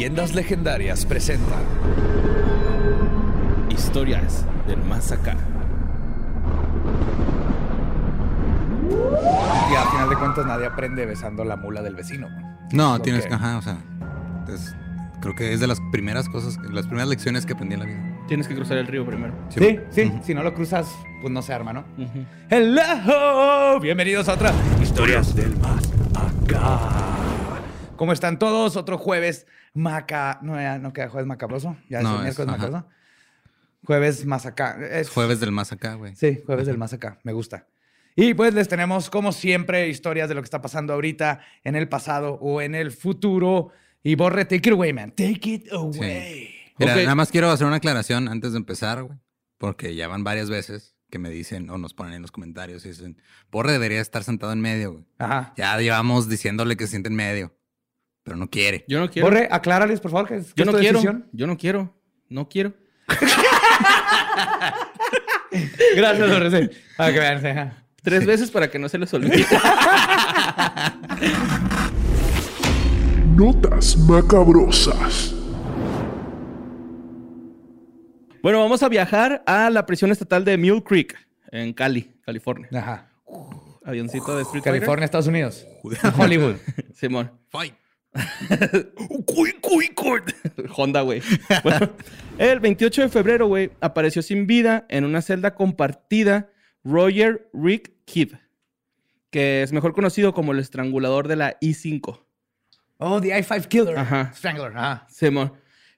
Leyendas Legendarias presenta Historias del Más Acá. Y al final de cuentas nadie aprende besando la mula del vecino. No, Lo tienes que- que, ajá, o sea, es- creo que es de las primeras cosas, las primeras lecciones que aprendí en la vida. Tienes que cruzar el río primero. Sí, sí, si no lo cruzas, pues no se arma, ¿no? Hello, bienvenidos a otra Historias del Más Acá. ¿Cómo están todos? Otro jueves maca... No, ya no queda jueves macabroso, ya es No, el es- miércoles ajá. macabroso. Jueves más acá. Es Jueves del más acá, güey. Sí, jueves del más acá, me gusta. Y pues les tenemos, como siempre, historias de lo que está pasando ahorita, en el pasado o en el futuro. Y Borre, take it away, man. Take it away. Mira, nada más quiero hacer una aclaración antes de empezar, güey. Porque ya van varias veces que me dicen o nos ponen en los comentarios y dicen, Borre debería estar sentado en medio, güey. Ajá. Ya llevamos diciéndole que se siente en medio, pero no quiere. Yo no quiero. Borre, aclárales, por favor, que es, que yo no tu quiero. decisión. Yo no quiero. No quiero. Gracias, Borre. sí. Para que vean. sí. Tres veces para que no se les olvide. Notas macabrosas. bueno, vamos a viajar a la prisión estatal de Mule Creek, en Cali, California. Ajá. Avioncito de Street Fighter. California, Estados Unidos. Hollywood. Simón. Fight. Cuy, cuy, cuy. Honda, güey. Bueno, el 28 de febrero, güey, apareció sin vida en una celda compartida Roger Rick Kidd, que es mejor conocido como el estrangulador de la I-5. Oh, the I-5 Killer. Ajá. Strangler. Ajá. Simón.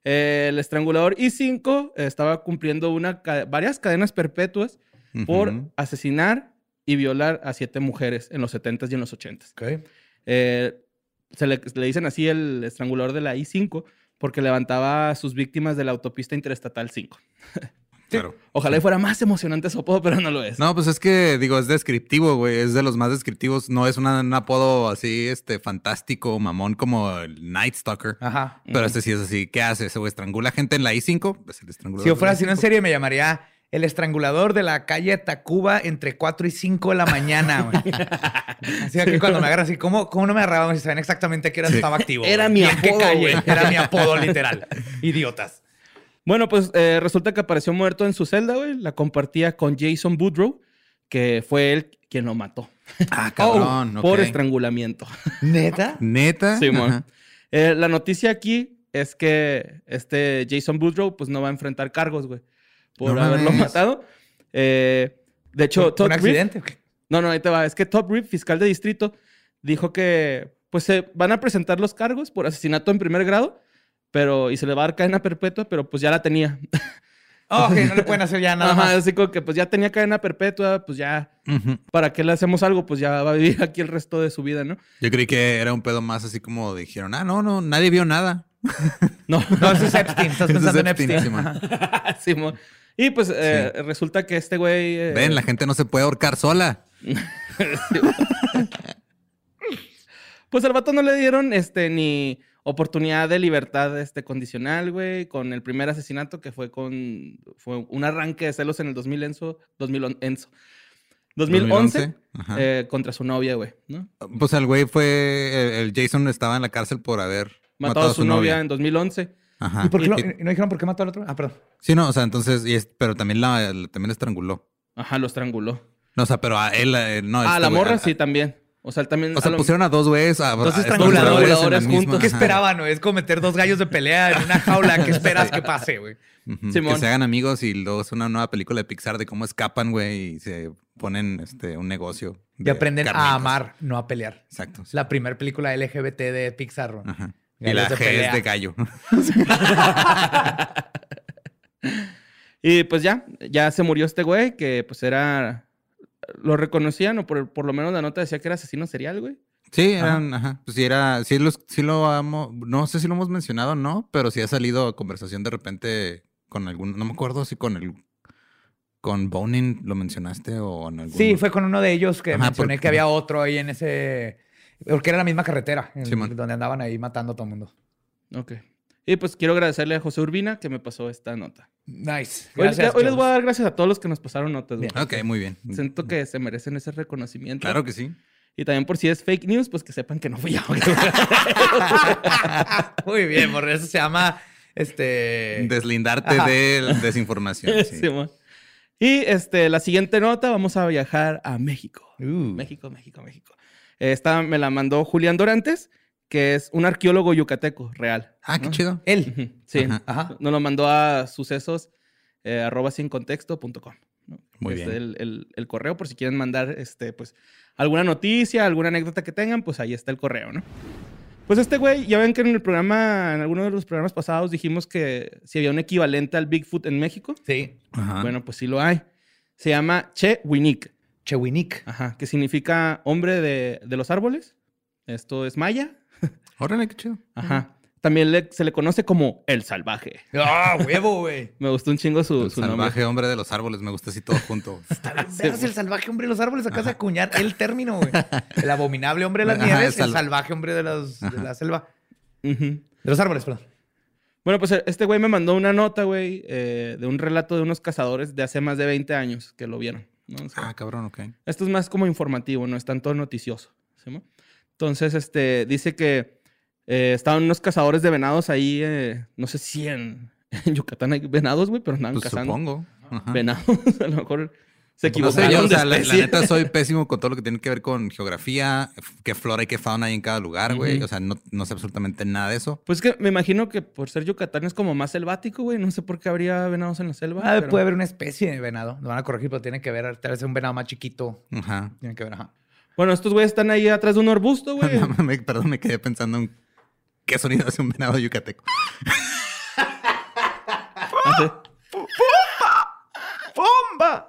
Eh, el estrangulador I-5 estaba cumpliendo una ca- varias cadenas perpetuas por asesinar y violar a siete mujeres en los 70s y en los 80s. Ok. Eh, se le, le dicen así el estrangulador de la I-5 porque levantaba a sus víctimas de la autopista interestatal 5. Claro. Ojalá y fuera más emocionante su apodo, pero no lo es. No, pues es que, digo, es descriptivo, güey. Es de los más descriptivos. No es una- un apodo así, este, fantástico, mamón, como el Night Stalker. Ajá. Pero este sí es así. ¿Qué hace? ¿Ese güey estrangula gente en la I-5? Es el estrangulador. Si yo fuera así en I-5. serie, me llamaría el estrangulador de la calle Tacuba entre 4 y 5 de la mañana, güey. Así que cuando me agarran así, ¿cómo, cómo no me agarraban si saben exactamente qué hora estaba activo? Era güey? mi ¿Y en qué apodo, calle? güey. Era mi apodo, literal. Idiotas. Bueno, pues eh, resulta que apareció muerto en su celda, güey. La compartía con Jason Boudreau, que fue él quien lo mató Ah, cabrón. por ok. estrangulamiento. ¿Neta? Neta. Simón. Ajá. Eh, la noticia aquí es que este Jason Boudreau pues no va a enfrentar cargos, güey, por No haberlo mames. matado. Eh, de hecho, ¿Un Todd Reed- accidente? No, no, ahí te va. Es que Todd Reed, fiscal de distrito, dijo que pues se van a presentar los cargos por asesinato en primer grado, pero y se le va a dar cadena perpetua, pero pues ya la tenía. Oh, ok, no le pueden hacer ya nada Ajá, más. así como que pues ya tenía cadena perpetua, pues ya. ¿para qué le hacemos algo? Pues ya va a vivir aquí el resto de su vida, ¿no? Yo creí que era un pedo más así como dijeron, ah, no, no, nadie vio nada. No, No, ese es Epstein. Estás es pensando en Epstein, Epstein. Simón. Y pues eh, resulta que este güey... eh, Ven, la gente no se puede ahorcar sola. Pues al vato no le dieron este ni oportunidad de libertad este condicional, güey, con el primer asesinato que fue con fue un arranque de celos en el 2000 Enzo, 2000 Enzo. 2011, 2011, ajá. eh, contra su novia, güey, ¿no? Pues el güey fue, el, Jason estaba en la cárcel por haber Matado, a su, novia. en 2011. Ajá. ¿Y por qué lo- Y- no dijeron por qué mató al otro? Ah, perdón. Sí, no, o sea, entonces, y es- pero también la, la- también la estranguló. Ajá, lo estranguló. No, o sea, pero a él, a él, no. ah, este la güey, morra a- sí también. O sea, él también O sea, a lo- pusieron a dos güeyes, a, Dos a- estranguladores juntos. misma- ¿Qué esperaban, güey? Es como meter dos gallos de pelea en una jaula. ¿Qué esperas que pase, güey? Que se hagan amigos y luego es una nueva película de Pixar de cómo escapan, güey, y se ponen este, un negocio. Y de aprenden a amar, no a pelear. Exacto. sí. La primera película LGBT de Pixar. Ajá. Y la de G pelea. es de gallo. Y pues ya, ya se murió este güey, que pues era lo reconocían o por, por lo menos la nota decía que era asesino serial, güey. Sí, eran, ajá. Pues sí, era, sí, los, sí lo amo. No sé si lo hemos mencionado o no, pero sí ha salido a conversación de repente con algún, no me acuerdo si con el, con Bonin lo mencionaste o en algún. Sí, fue con uno de ellos que Ajá, mencioné porque- que había otro ahí en ese. Porque era la misma carretera, en- donde andaban ahí matando a todo el mundo. Ok. Y pues quiero agradecerle a José Urbina que me pasó esta nota. Nice. Hoy, Gracias. hoy les voy a dar gracias a todos los que nos pasaron notas, güey. Ok, muy bien. Siento que se merecen ese reconocimiento. Claro que sí. Y también por si es fake news, pues que sepan que no fui yo. Muy bien, por eso se llama este. Deslindarte Ajá. de desinformación. sí. Simón. y este, la siguiente nota, vamos a viajar a México. Uh. México, México, México. Esta me la mandó Julián Dorantes, que es un arqueólogo yucateco real. Ah, qué ¿no? chido. Él. Sí. Ajá. Ajá. Nos lo mandó a sucesos eh, arroba sin contexto.com. ¿no? Muy Este, bien. El, el- el correo, por si quieren mandar este, pues, alguna noticia, alguna anécdota que tengan, pues ahí está el correo, ¿no? Pues este güey, ya ven que en el programa, en alguno de los programas pasados dijimos que si había un equivalente al Bigfoot en México. Sí. Ajá. Bueno, pues sí lo hay. Se llama Che Winik, Chewinik. ajá, que significa hombre de, de los árboles. Esto es maya. Órale, qué chido. Ajá. También le- se le conoce como el salvaje. ¡Ah, huevo, güey! Me gustó un chingo su, El su nombre. salvaje hombre de los árboles, me gusta así todo junto. Veas el salvaje hombre de los árboles. Acá de acuñar el término, güey. El abominable hombre de las Ajá, nieves, el el, sal- salvaje hombre de, las- de la selva. De los árboles, perdón. Bueno, pues este güey me mandó una nota, güey, eh, de un relato de unos cazadores de hace más de 20 años que lo vieron. ¿No? O sea, Ah, cabrón, ok. Esto es más como informativo, no es tanto noticioso. ¿sí, mo? Entonces, este, dice que eh, estaban unos cazadores de venados ahí, eh, no sé si en, en Yucatán hay venados, güey, pero andaban Pues cazando supongo. Ajá. venados. A lo mejor se No sé, equivocaron yo, o sea, la, la neta soy pésimo con todo lo que tiene que ver con geografía, qué flora y qué fauna hay en cada lugar, güey. Ujú. O sea, no, no sé absolutamente nada de eso. Pues que me imagino que por ser Yucatán es como más selvático, güey. No sé por qué habría venados en la selva. Ah, pero- Puede haber una especie de venado. Lo van a corregir, pero tiene que ver, tal vez un venado más chiquito. Ajá. Tiene que ver, ajá. Bueno, estos güeyes están ahí atrás de un arbusto, güey. No, me- perdón, me quedé pensando en qué sonido hace un venado yucateco. Así. ¡Bomba!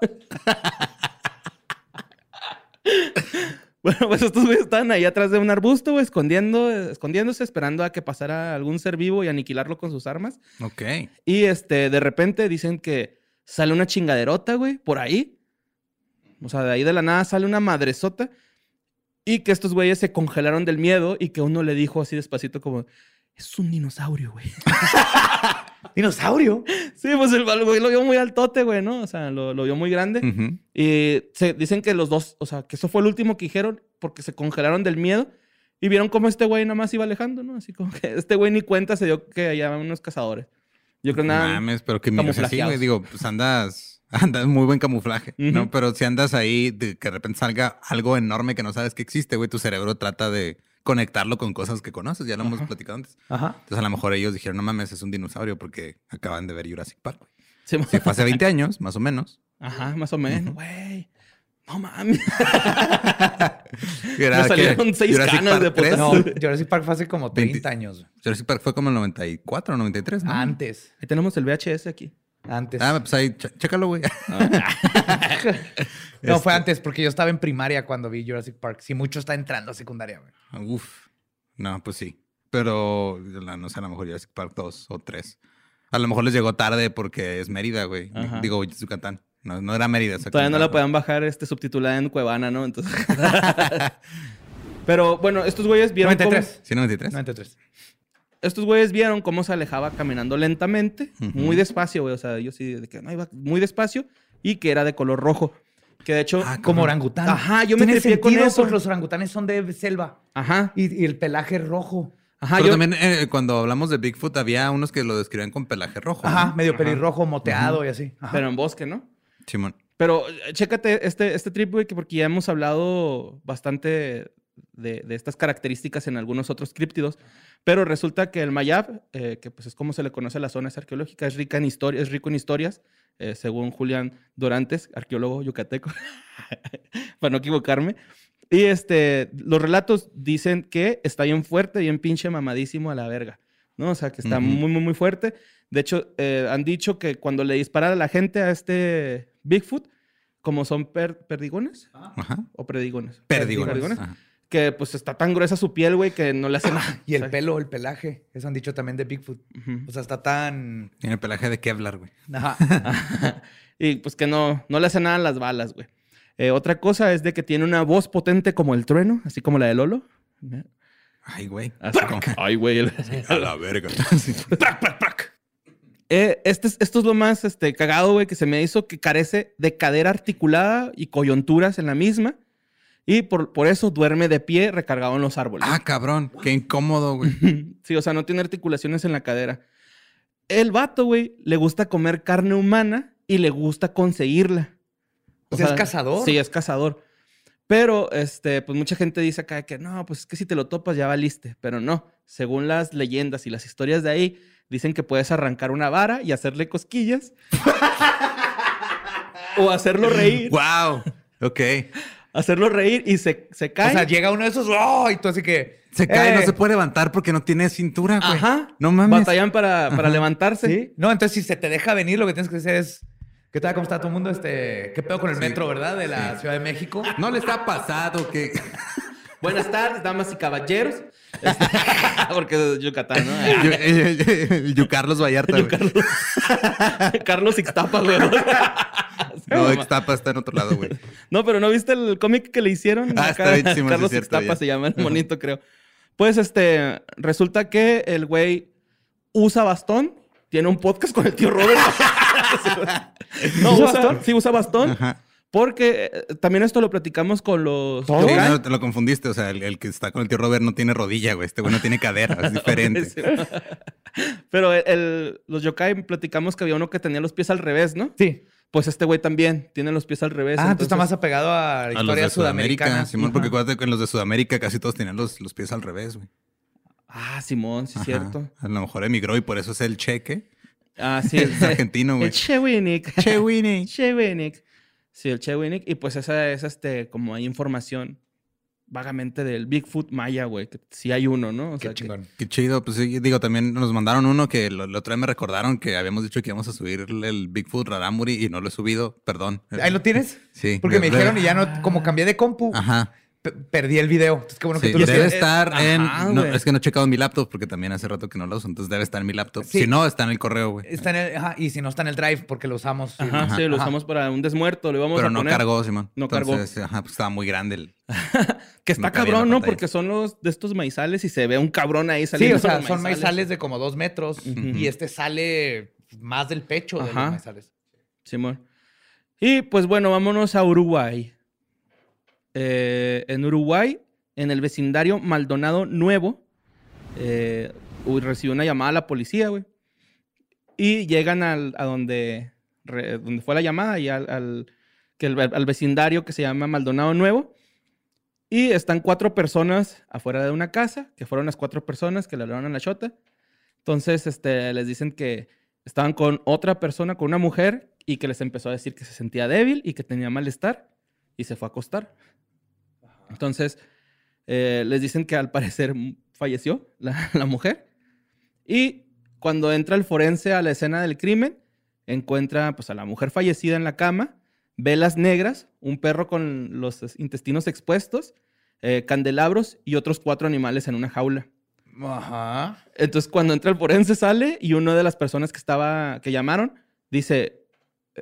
Bueno, pues estos güeyes estaban ahí atrás de un arbusto, güey, escondiendo, escondiéndose, esperando a que pasara algún ser vivo y aniquilarlo con sus armas. Ok. Y este, de repente dicen que sale una chingaderota, güey, por ahí. O sea, de ahí de la nada sale una madresota. Y que estos güeyes se congelaron del miedo y que uno le dijo así despacito como, es un dinosaurio, güey. ¿Dinosaurio? sí, pues el güey lo vio muy altote, güey, ¿no? O sea, lo, lo vio muy grande. Y se dicen que los dos, o sea, que eso fue el último que dijeron porque se congelaron del miedo y vieron cómo este güey nada más iba alejando, ¿no? Así como que este güey ni cuenta se dio que había unos cazadores. Yo creo nada. mames, pero que mira, o sea, sí, camuflajeados. güey, digo, pues andas, andas muy buen camuflaje, ¿no? Pero si andas ahí, de que de repente salga algo enorme que no sabes que existe, güey, tu cerebro trata de conectarlo con cosas que conoces, ya lo hemos platicado antes. Ajá. Entonces a lo mejor ellos dijeron, no mames, es un dinosaurio porque acaban de ver Jurassic Park. Sí, Sí, fue hace 20 años, más o menos. Ajá, más o menos, güey. No mames. Era Me salieron que seis Jurassic canas de Park 3, putazo. No, Jurassic Park fue hace como 30 20. años. Jurassic Park fue como el 94 o 93, ¿no? Antes. Ahí tenemos el VHS aquí. Antes. Ah, pues ahí, ch- chécalo, güey. no, fue este- antes, porque yo estaba en primaria cuando vi Jurassic Park. Si mucho está entrando a secundaria, güey. Uf. No, pues sí. Pero, no sé, a lo mejor Jurassic Park 2 o 3. A lo mejor les llegó tarde porque es Mérida, güey. Ajá. Digo, Yucatán. No, no era Mérida. Todavía no la pueden podían bajar este, subtitulada en Cuevana, ¿no? Entonces. Pero bueno, estos güeyes vieron. cómo- 93. ¿Sí, 93? 93. Estos güeyes vieron cómo se alejaba caminando lentamente, muy despacio, güey. O sea, yo sí, de que no iba muy despacio y que era de color rojo. Que de hecho. Ah, Como orangután. Ajá, yo me tripié con eso. porque los orangutanes son de selva. Ajá. Y, y el pelaje es rojo. Ajá, Pero yo- también eh, cuando hablamos de Bigfoot había unos que lo describían con pelaje rojo. Ajá, ¿no? medio pelirrojo, moteado y así. Ajá. Pero en bosque, ¿no? Simón. Pero eh, chécate este, este trip, güey, que porque ya hemos hablado bastante de, de estas características en algunos otros críptidos. Pero resulta que el Mayab, eh, que pues es como se le conoce a la zona es arqueológica, es rica en historias, es rico en historias, eh, según Julián Dorantes, arqueólogo yucateco, para no equivocarme. Y este, los relatos dicen que está bien fuerte, bien pinche mamadísimo a la verga, ¿no? O sea, que está muy, muy, muy fuerte. De hecho, eh, han dicho que cuando le disparan a la gente a este Bigfoot, como son per- perdigones Ajá. o predigones. Perdigones. Ajá. Que pues está tan gruesa su piel, güey, que no le hace nada. Y el O sea, pelo, el pelaje. Eso han dicho también de Bigfoot. ujú. O sea, está tan. Tiene el pelaje de Kevlar, güey. Ajá. y pues que no, no le hace nada a las balas, güey. Eh, otra cosa es de que tiene una voz potente como el trueno, así como la de Lolo. Ay, güey. Así como- Ay, güey. el- A la verga. Eh, este es- esto es lo más este, cagado, güey, que se me hizo que carece de cadera articulada y coyunturas en la misma. Y por, por eso duerme de pie recargado en los árboles. Ah, cabrón. Qué incómodo, güey. Sí, o sea, no tiene articulaciones en la cadera. El vato, güey, le gusta comer carne humana y le gusta conseguirla. O sea, ¿es cazador? Sí, es cazador. Pero, este, pues mucha gente dice acá que no, pues es que si te lo topas ya valiste. Pero no, según las leyendas y las historias de ahí, dicen que puedes arrancar una vara y hacerle cosquillas. o hacerlo reír. wow. Ok. Hacerlo reír y se, se O cae. sea, llega uno de esos. ¡Oh! Y tú así que. Se cae, eh, no se puede levantar porque no tiene cintura, güey. Ajá. No mames. Batallan para, para levantarse. ¿Sí? No, entonces si se te deja venir, lo que tienes que hacer es. ¿Qué tal? ¿Cómo está todo el mundo? Este, ¿Qué pedo con el metro, verdad? De la Ciudad de México. No le está pasado que. Buenas tardes, damas y caballeros. Este, porque es Yucatán, ¿no? Yo- el Yu Carlos Vallarta, güey. Carlos Ixtapa, güey. No, Extapa está en otro lado, güey. No, pero ¿no viste el cómic que le hicieron? Ah, está bien, Carlos es cierto, Ixtapa ya. se llama el monito, creo. Pues, este, resulta que el güey usa bastón. Tiene un podcast con el tío Robert. no, ¿Usa bastón? Sí, usa bastón. Ajá. Porque eh, también esto lo platicamos con los... ¿Todo? Sí, no, te lo confundiste. O sea, el, el que está con el tío Robert no tiene rodilla, güey. Este güey no tiene cadera. Es diferente. Sí. Pero el- el- los yokai platicamos que había uno que tenía los pies al revés, ¿no? Sí. Pues este güey también tiene los pies al revés. Ah, tú estás más entonces- apegado a la A los historia de Sudamérica. Simón, porque acuérdate que en los de Sudamérica casi todos tenían los, los pies al revés, güey. Ah, Simón, sí, Ajá. cierto. A lo mejor emigró y por eso es el cheque. Ah, sí. Es argentino, güey. El Chewinik. Chewini. Chewinik. Sí, el Chewinik. Y pues esa es este, como hay información vagamente del Bigfoot Maya, güey. Que sí hay uno, ¿no? O Qué sea, que- chingón. Qué chido. Pues sí, digo, también nos mandaron uno que lo, la otra vez me recordaron que habíamos dicho que íbamos a subir el Bigfoot Raramuri y no lo he subido. Perdón. ¿Ahí lo tienes? Sí. Porque me dijeron y ya no, como cambié de compu, Ajá. Pe- perdí el video. Entonces, qué bueno que Sí, tú lo debe estar Ajá, en. no, es que no he checado en mi laptop porque también hace rato que no lo uso. Entonces debe estar en mi laptop. Sí. Si no, está en el correo, güey. Está en el, ajá, y si no está en el drive, porque lo usamos. Ajá, Ajá. sí, lo Ajá. usamos para un desmuerto. Le vamos Pero a no poner. cargó, Simón. No cargó. Ajá, pues estaba muy grande el. Que está cabrón, ¿no? Porque son los de estos maizales y se ve un cabrón ahí Sí, saliendo. o sea, son maizales de como dos metros y este sale más del pecho de los maizales. Simón. Y pues bueno, vámonos a Uruguay. Eh, en Uruguay, en el vecindario Maldonado Nuevo, eh, recibió una llamada a la policía, güey. Y llegan al, a donde, re- donde fue la llamada y al, al- que el- al vecindario que se llama Maldonado Nuevo. Y están cuatro personas afuera de una casa, que fueron las cuatro personas que le hablaron a la chota. Entonces, este, les dicen que estaban con otra persona, con una mujer, y que les empezó a decir que se sentía débil y que tenía malestar, y se fue a acostar. Entonces, eh, les dicen que al parecer falleció la, la mujer. Y cuando entra el forense a la escena del crimen, encuentra pues, a la mujer fallecida en la cama, velas negras, un perro con los es- intestinos expuestos, eh, candelabros y otros cuatro animales en una jaula. Ajá. Entonces, cuando entra el forense, sale y una de las personas que estaba, que llamaron, dice,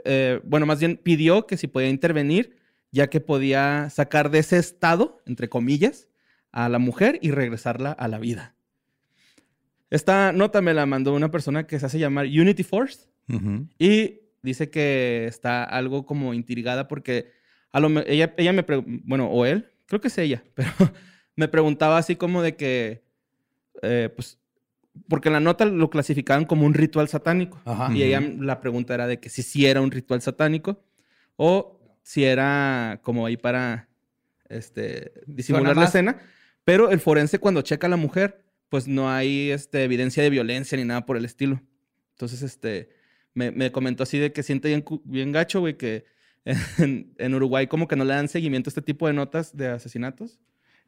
eh, bueno, más bien pidió que si podía intervenir, ya que podía sacar de ese estado, entre comillas, a la mujer y regresarla a la vida. Esta nota me la mandó una persona que se hace llamar Unity Force y dice que está algo como intrigada porque a lo ella, ella me bueno, o él, creo que es ella, pero me preguntaba así como de que, eh, pues, porque en la nota lo clasificaban como un ritual satánico. Ajá. Y ella, la pregunta era de que si sí era un ritual satánico o si era como ahí para este, disimular la escena. Pero el forense cuando checa a la mujer, pues no hay este, evidencia de violencia ni nada por el estilo. Entonces, este, me, me comentó así de que siente bien, bien gacho, güey, que en, en Uruguay como que no le dan seguimiento a este tipo de notas de asesinatos.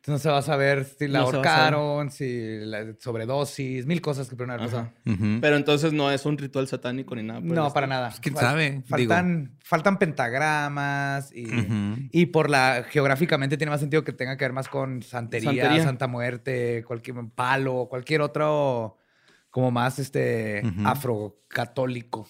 No se va a saber si la No ahorcaron, si la sobredosis, mil cosas que haber pasado. Ajá. Ujú. Pero entonces no es un ritual satánico ni nada. No, para nada. Pues, quién Fal- sabe, Faltan, faltan pentagramas y, y por la geográficamente tiene más sentido que tenga que ver más con santería, Santería. Santa Muerte, cualquier palo, cualquier otro como más este afrocatólico.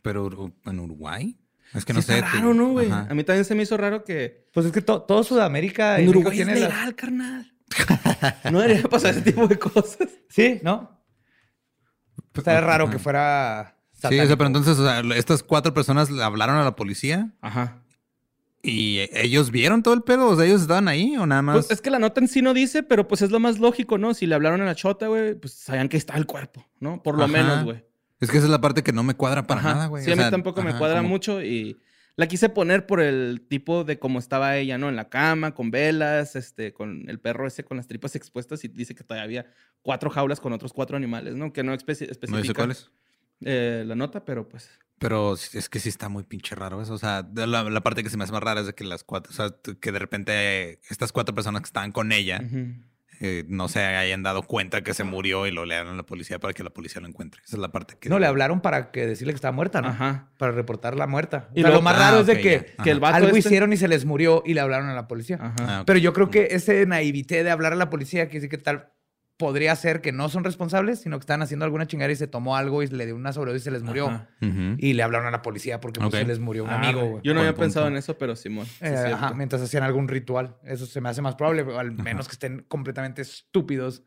Pero en Uruguay. Es que Sí no está sé. raro, te- ¿no, güey? Ajá. A mí también se me hizo raro que... Pues es que to- todo Sudamérica y En Uruguay es tiene las- legal, carnal. No debería pasar ese tipo de cosas. Sí, ¿no? Estaría raro que fuera Sí, o sea, satánico. pero entonces, o sea, estas cuatro personas le hablaron a la policía Ajá. y ellos vieron todo el pedo. O sea, ellos estaban ahí o nada más. Pues es que la nota en sí no dice, pero pues es lo más lógico, ¿no? Si le hablaron a la chota, güey, pues sabían que está el cuerpo, ¿no? Por lo Ajá. menos, güey. Es que esa es la parte que no me cuadra para Ajá. nada, güey. Sí, O a mí sea, tampoco me cuadra mucho y la quise poner por el tipo de cómo estaba ella, ¿no? En la cama, con velas, este, con el perro ese con las tripas expuestas y dice que todavía había cuatro jaulas con otros cuatro animales, ¿no? Que no especi- especifica No sé cuáles. eh, la nota, pero pues... Pero es que sí está muy pinche raro eso. O sea, la, la parte que se me hace más rara es de que las cuatro, o sea, que de repente estas cuatro personas que estaban con ella ujú. Eh, no se hayan dado cuenta que se murió y lo le dieron a la policía para que la policía lo encuentre. Esa es la parte que. No, le hablaron para que decirle que estaba muerta, ¿no? Ajá. Para reportarla muerta. Y lo más Ah, raro es de ok, que. Que el vato algo este- hicieron y se les murió y le hablaron a la policía. Ajá. Ah. Pero yo creo que ese naivité de hablar a la policía, que sí que tal podría ser que no son responsables, sino que están haciendo alguna chingada y se tomó algo y le dio una sobredosis y se les murió. Y le hablaron a la policía porque pues, Ok. se les murió un Ah, amigo. Yo no había pensado en eso, pero Simón. sí Eh, es cierto. ajá, mientras hacían algún ritual. Eso se me hace más probable, al menos que estén completamente estúpidos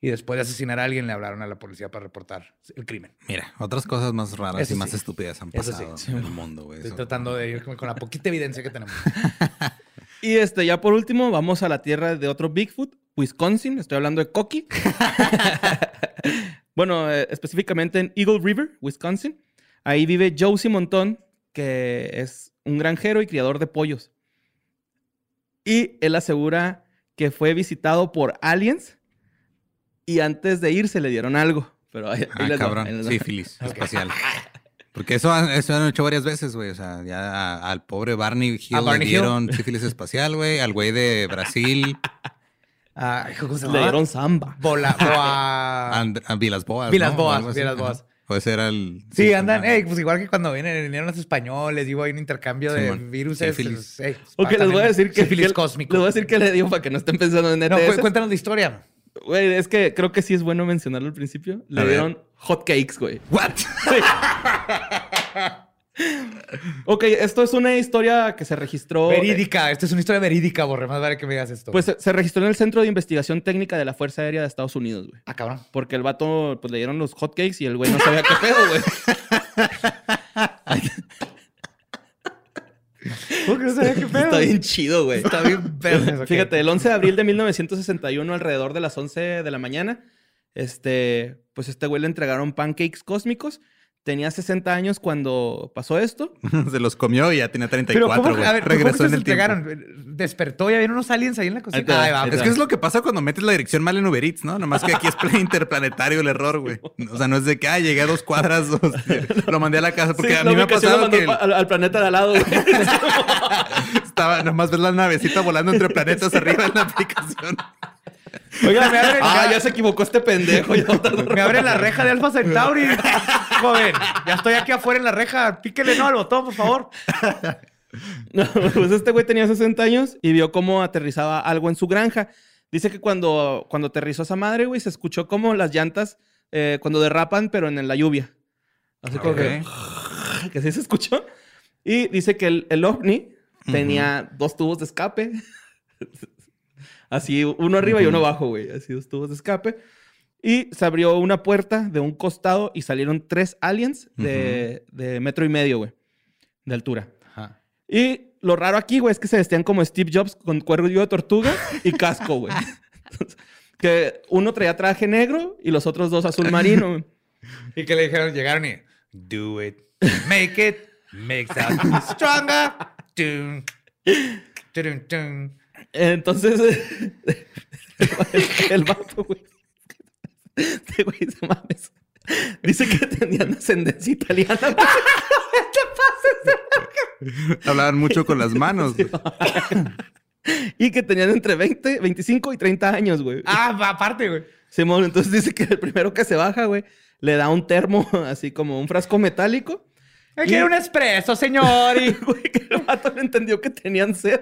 y después de asesinar a alguien le hablaron a la policía para reportar el crimen. Mira, otras cosas más raras Eso y más estúpidas han sí. pasado en el mundo. Estoy Eso- tratando de ir con con la poquita evidencia que tenemos. Y este, ya por último, vamos a la tierra de otro Bigfoot, Wisconsin. Estoy hablando de Coqui. bueno, eh, específicamente en Eagle River, Wisconsin. Ahí vive Josie Montón, que es un granjero y criador de pollos. Y él asegura que fue visitado por aliens y antes de irse le dieron algo. Pero ahí, ahí Ah, les cabrón. ahí. Sífilis espacial. Porque eso, han- eso han hecho varias veces, güey. O sea, ya al pobre Barney Hill ¿A Barney le Hill? dieron sífilis espacial, güey. Al güey de Brasil, Ah, ¿cómo se Le dieron samba. Bola, boa... a, And- a Vilas Boas. Vilas ¿no? Boas. Vilas. Boas. Ese era el. Sí, andan, ey, pues igual que cuando vienen, vinieron los españoles, digo, hay un intercambio de Simón. virus. Sífilis. Ok, les voy a decir que... Sífilis cósmico. Les voy a decir que le dio para que no estén pensando en No, ETS. cu- cuéntanos la historia. Güey, es que creo que sí es bueno mencionarlo al principio. Le A ver. dieron hot cakes, güey. ¿What? Ok, esto es una historia que se registró. Verídica, esto es una historia verídica, Borre, más vale que me digas esto. Pues se, se registró en el Centro de Investigación Técnica de la Fuerza Aérea de Estados Unidos, güey. ah, cabrón. Porque el vato, pues le dieron los hot cakes y el güey no sabía qué pedo, güey. ¿Cómo que no sabía qué pedo? Está bien chido, güey. Está bien verdes, ok. Fíjate, el 11 de abril de 1961, alrededor de las 11 de la mañana, este, pues este güey le entregaron pancakes cósmicos. Tenía 60 años cuando pasó esto. Se los comió y ya tenía Pero 34, ¿cómo, güey. a ver, ¿cómo Regresó que en se el tiempo. Despertó y había unos aliens ahí en la cocina. Va, te Es que es lo que pasa cuando metes la dirección mal en Uber Eats, ¿no? Nomás que aquí es pla- interplanetario el error, güey. O sea, no es de que, ah, llegué a dos cuadras, lo mandé a la casa. Porque Sí, a mí me ha pasado que el- al, al planeta de al lado, güey. estaba, nomás ves la navecita volando entre planetas arriba en la aplicación. Oiga, me abren, ah, ya se equivocó este pendejo. me abren la reja de Alpha Centauri. Joven, ya estoy aquí afuera en la reja. Píquele no al botón, por favor. No, pues este güey tenía 60 años y vio cómo aterrizaba algo en su granja. Dice que cuando, cuando aterrizó esa madre, güey, se escuchó como las llantas eh, cuando derrapan, pero en la lluvia. Así como que, que sí se escuchó. Y dice que el, el ovni tenía dos tubos de escape. Así, uno arriba y uno abajo, güey. Así, dos tubos de escape. Y se abrió una puerta de un costado y salieron tres aliens de, de metro y medio, güey, de altura. Y lo raro aquí, güey, es que se vestían como Steve Jobs con cuello de tortuga y casco, güey. que uno traía traje negro y los otros dos azul marino. Y que le dijeron, llegaron y do it, make it, make that stronger. Dun, dun, dun. Entonces, el, vato, güey. Este güey se mames. Dice que tenían ascendencia italiana. güey. Hablaban mucho con las manos. güey. y que tenían entre 20, 25 y 30 años, güey. Ah, aparte, güey. Simón, entonces dice que el primero que se baja, güey, le da un termo, así como un frasco metálico. Me quiero un espresso, señor. Y... Güey, que el vato no entendió que tenían sed.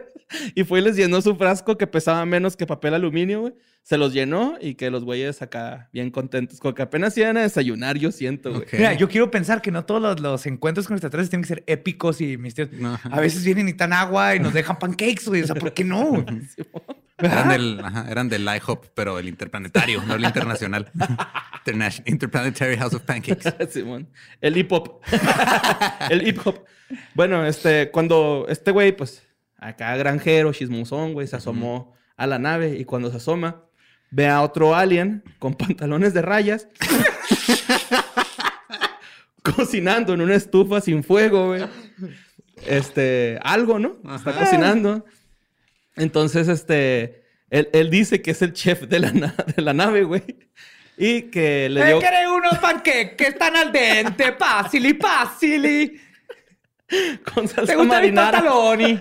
Y fue y les llenó su frasco que pesaba menos que papel aluminio, güey. Se los llenó y que los güeyes acá bien contentos. Como que apenas iban a desayunar, yo siento, güey. Mira, yo quiero pensar que no todos los, los encuentros con extraterrestres tienen que ser épicos y misteriosos. No. A veces vienen y tan agua y nos dejan pancakes, güey. O sea, ¿por qué no? Eran del, ajá, eran del IHOP, pero el interplanetario, no el internacional. Interna- Interplanetary House of Pancakes. Simón. El hip hop. el hip hop. Bueno, este, cuando este güey, pues, acá granjero, chismosón, güey, se asomó a la nave y cuando se asoma, ve a otro alien con pantalones de rayas cocinando en una estufa sin fuego, güey. Este, algo, ¿no? Está cocinando. Entonces, este, él, él dice que es el chef de la, na- de la nave, güey. Y que le Me dio... quiere unos pancakes que están al dente. Pásili, pásili. con salsa ¿Te gusta mi marinara. pantaloni?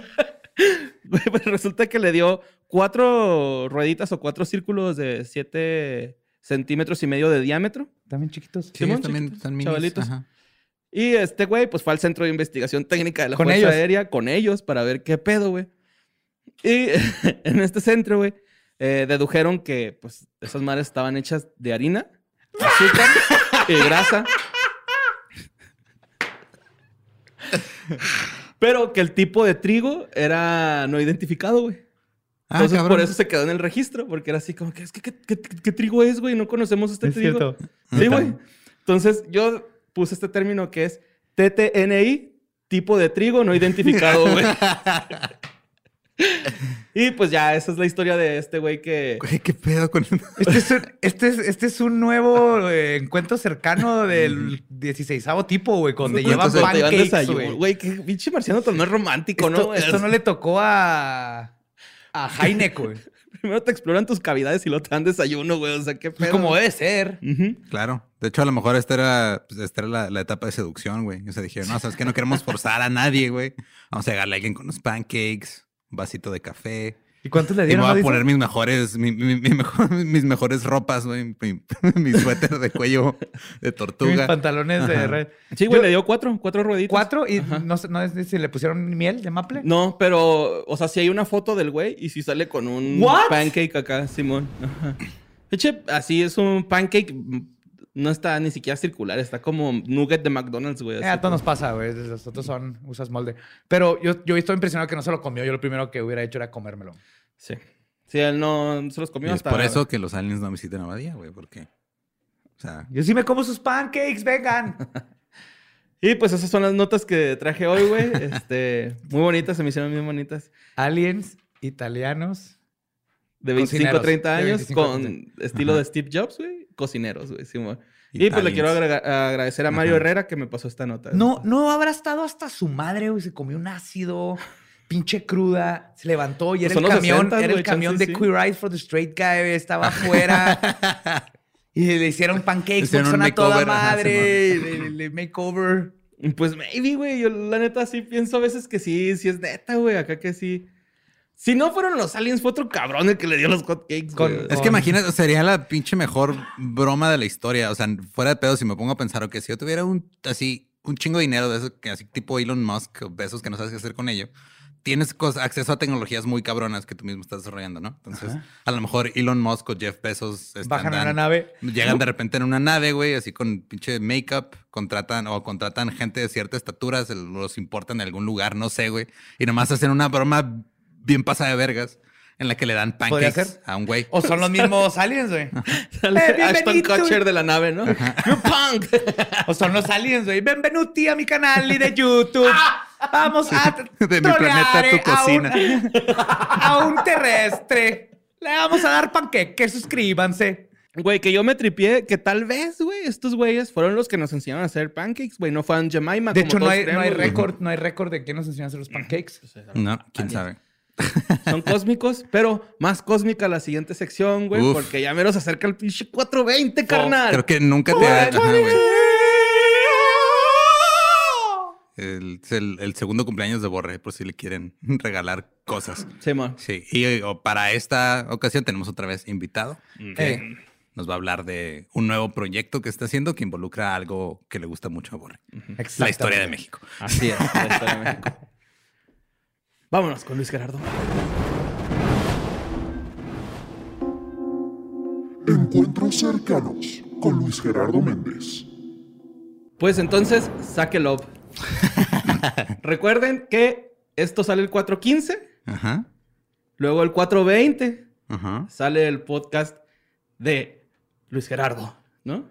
Güey, pues resulta que le dio cuatro rueditas o cuatro círculos de siete centímetros y medio de diámetro. También chiquitos. Sí, Simón, también chiquitos, están minis. chavalitos. ajá. Y este güey, pues fue al centro de investigación técnica de la Con Fuerza ellos. Aérea con ellos para ver qué pedo, güey. Y en este centro, güey, eh, dedujeron que, pues, esas madres estaban hechas de harina, azúcar y grasa. Pero que el tipo de trigo era no identificado, güey. Ah, Entonces, cabrón. por eso se quedó en el registro, porque era así como que, es que, ¿qué, qué- qué trigo es, güey? No conocemos este Es trigo. cierto. Sí, güey. Entonces, yo puse este término que es TTNI, tipo de trigo no identificado, güey. y pues ya, esa es la historia de este güey que... Güey, qué pedo con Este es un, este es, este es un nuevo eh, encuentro cercano del 16 tipo, güey, donde llevan pancakes, güey. Güey, qué pinche marciano tan más romántico, Esto, ¿no? esto no le tocó a, a güey. Primero te exploran tus cavidades y luego te dan desayuno, güey. O sea, qué pedo. Como debe ser. Claro. De hecho, a lo mejor esta era, pues, esta era la, la etapa de seducción, güey. O sea, dijeron, no, sabes que no queremos forzar a nadie, güey. Vamos a llegarle a alguien con unos pancakes, vasito de café. ¿Y cuántos le Y me dieron? voy a poner mis mejores, mi- mi- mi mejor- mis mejores ropas, güey. Mi, mi suéter de cuello de Mis tortuga. pantalones de red. Sí, güey, Yo- le dio cuatro, cuatro rueditas. Cuatro y no, sé- no es si le pusieron miel de maple. No, pero, o sea, si hay una foto del güey y si sale con un What? pancake acá, Simón. Ajá. Eche, así es un pancake, no está ni siquiera circular, está como nugget de McDonald's, güey. Eh, a todos nos pasa, güey. Los otros son, usas molde. Pero yo, yo estoy impresionado que no se lo comió. Yo lo primero que hubiera hecho era comérmelo. Sí. Sí, él no se los Y comió es por eso que los aliens no visiten a Badía, güey. Porque, o sea, Yo sí me como sus pancakes, vengan. Y pues esas son las notas que traje hoy, güey. Este, muy bonitas, se me hicieron bien bonitas. Aliens italianos. De 25 Cocineros, 30 de años 25 a con 30. estilo Ajá. de Steve Jobs, güey. Cocineros, güey. Simón. Y pues le quiero agradecer a Mario Ajá. Herrera que me pasó esta nota. No, no habrá estado hasta su madre, güey. Se comió un ácido, pinche cruda. Se levantó y Pues era el camión, 60s, era el camión chance de sí. Queer Eyes for the Straight Guy, Estaba afuera. y le hicieron pancakes Hicieron un son a toda ajá, madre. le, le- makeover. Pues maybe, güey. Yo la neta sí pienso a veces que sí, sí es neta, güey. Acá que sí. Si no fueron los aliens, fue otro cabrón el que le dio los hotcakes, Con-. Es que imagínate, sería la pinche mejor broma de la historia. O sea, fuera de pedo, si me pongo a pensar, que si yo tuviera un así, un chingo de dinero de eso, que así tipo Elon Musk, o besos que no sabes qué hacer con ello, tienes acceso a tecnologías muy cabronas que tú mismo estás desarrollando, ¿no? Entonces, a lo mejor Elon Musk o Jeff Bezos están- Bajan a una nave. Llegan de repente en una nave, güey, así con pinche make-up, contratan o contratan gente de cierta estatura, se los importan en algún lugar, no sé, güey, y nomás hacen una broma bien pasada de vergas en la que le dan ¿Podría pancakes a un güey. O son los mismos aliens, güey. Eh, Ashton. Kutcher de la nave, ¿no? You punk. O son los aliens, güey. Benvenuti a mi canal y de YouTube. Vamos a De mi planeta a tu eh, a un- cocina. A un, terrestre. Le vamos a dar panqueque, suscríbanse. Güey, que yo me tripié que tal vez, güey, estos güeyes fueron los que nos enseñaron a hacer pancakes, güey. No fue Aunt Jemima. De como hecho, no todos hay, no hay récord, no hay récord de quién nos enseñó a hacer los pancakes. No, quién sabe. Son cósmicos, pero más cósmica la siguiente sección, güey, Uf. porque ya menos acerca el pinche 420, carnal. Creo que nunca te ha... Ajá. El, es el, el segundo cumpleaños de Borre, por si le quieren regalar cosas. Simón. Sí, y eh, o para esta ocasión tenemos otra vez invitado que nos va a hablar de un nuevo proyecto que está haciendo que involucra algo que le gusta mucho a Borre. La historia de México. Así es, la historia de México. Vámonos con Luis Gerardo. Encuentros cercanos con Luis Gerardo Méndez. Pues entonces, sáquelo. Recuerden que esto sale el 415, Ajá, luego el 420 ajá. sale el podcast de Luis Gerardo, ¿no?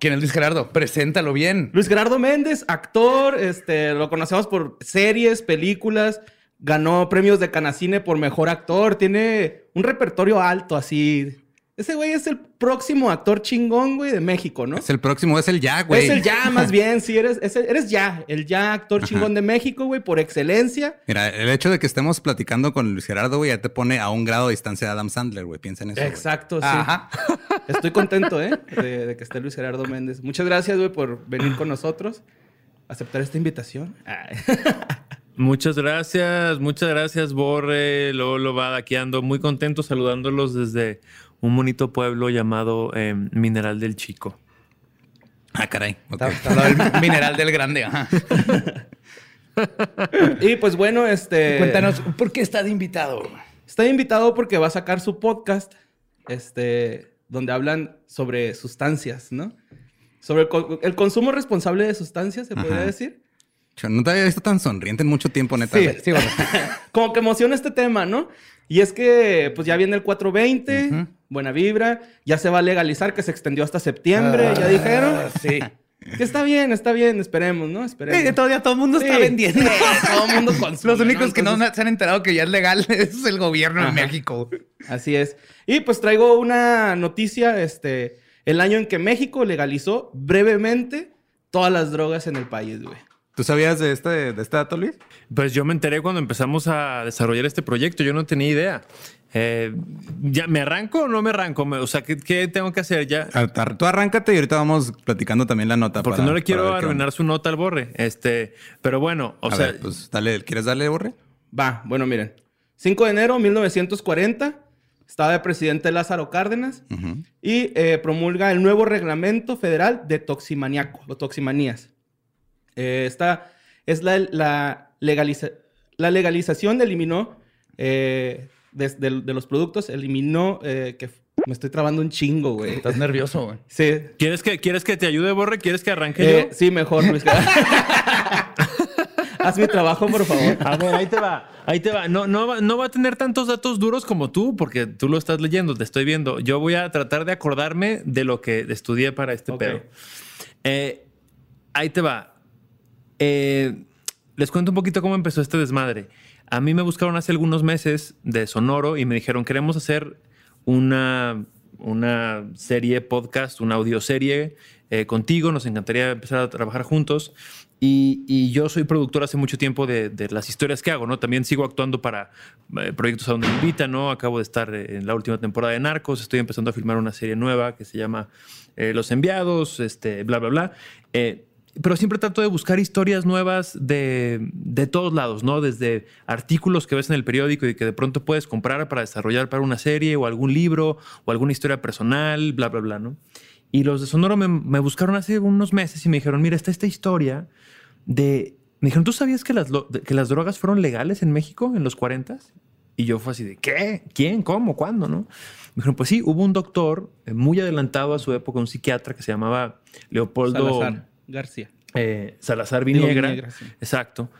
¿Quién es Luis Gerardo? Preséntalo bien. Luis Gerardo Méndez, actor, este, lo conocemos por series, películas, ganó premios de Canacine por mejor actor, tiene un repertorio alto así. Ese güey es el próximo actor chingón, güey, de México, ¿no? Es el próximo, es el ya, güey. Es el ya, más bien, sí, eres, es el- eres ya, el ya actor Ajá. chingón de México, güey, por excelencia. Mira, el hecho de que estemos platicando con Luis Gerardo, güey, ya te pone a un grado de distancia de Adam Sandler, güey. Piensa en eso. güey. Exacto, sí. Ajá. Estoy contento, ¿eh? De, de que esté Luis Gerardo Méndez. Muchas gracias, güey, por venir con nosotros, aceptar esta invitación. Muchas gracias, muchas gracias, Borre, Lolo, Bada, aquí ando muy contento saludándolos desde un bonito pueblo llamado eh, Mineral del Chico. Ah, caray. Está, del mineral del grande. Ajá. Y pues bueno, este... Cuéntanos, ¿por qué está de invitado? Está invitado porque va a sacar su podcast, este, donde hablan sobre sustancias, ¿no? Sobre el, co- el consumo responsable de sustancias, se podría Ajá. decir. No te había visto tan sonriente en mucho tiempo, neta. Sí, sí, bueno. Como que emociona este tema, ¿no? Y es que, pues ya viene el 420, Ujú. buena vibra, ya se va a legalizar, que se extendió hasta septiembre, ya dijeron. Ah, Sí. Que está bien, está bien, esperemos, ¿no? Esperemos. Eh, todavía todo el mundo está Sí. vendiendo. Sí, todo el mundo consume, Los únicos que no se han enterado que ya es legal es el gobierno de Ajá. México. Así es. Y pues traigo una noticia, este, el año en que México legalizó brevemente todas las drogas en el país, güey. ¿Tú sabías de este, de este dato, Luis? Pues yo me enteré cuando empezamos a desarrollar este proyecto, yo no tenía idea. Eh, ¿Ya me arranco o no me arranco? O sea, ¿qué, qué tengo que hacer ya? Tú arráncate y ahorita vamos platicando también la nota. Porque para- no le quiero arruinar su nota al borre. Este, pero bueno, o a sea, ver, pues dale, ¿quieres darle, Borre? Va, bueno, miren. 5 de enero de 1940, estaba de presidente Lázaro Cárdenas Ujú. y eh, promulga el nuevo reglamento federal de toximaniaco o toximanías. Eh, esta es la, la, legaliza- la legalización eliminó eh, de, de- de los productos, eliminó eh, que me estoy trabando un chingo, güey. Estás nervioso, güey. Sí, ¿quieres que, ¿quieres que te ayude, borre? ¿Quieres que arranque eh, yo? sí, mejor, Luis. Haz mi trabajo, por favor. A ver, ahí te va, ahí te va. No, no, va- no va a tener tantos datos duros como tú, porque tú lo estás leyendo, te estoy viendo. Yo voy a tratar de acordarme de lo que estudié para este Ok. pedo. Eh, ahí te va. Eh, les cuento un poquito cómo empezó este desmadre. A mí me buscaron hace algunos meses de Sonoro y me dijeron, queremos hacer una, una serie, podcast, una audioserie eh, contigo, nos encantaría empezar a trabajar juntos. Y, yo soy productor hace mucho tiempo de, las historias que hago, ¿no? También sigo actuando para eh, proyectos a donde me invitan, ¿no? Acabo de estar en la última temporada de Narcos, estoy empezando a filmar una serie nueva que se llama eh, Los Enviados, este, bla, bla, bla. Pero siempre trato de buscar historias nuevas de, de todos lados, ¿no? Desde artículos que ves en el periódico y que de pronto puedes comprar para desarrollar para una serie o algún libro o alguna historia personal, bla, bla, bla, ¿no? Y los de Sonoro me, buscaron hace unos meses y me dijeron, mira, está esta historia de... Me dijeron, ¿tú sabías que las, que las drogas fueron legales en México en los 40? Y yo fue así de, ¿qué? ¿Quién? ¿Cómo? ¿Cuándo? ¿No? Me dijeron, pues sí, hubo un doctor eh, muy adelantado a su época, un psiquiatra que se llamaba Leopoldo... García. Eh, Salazar Viniegra. Viniegra, sí. Exacto.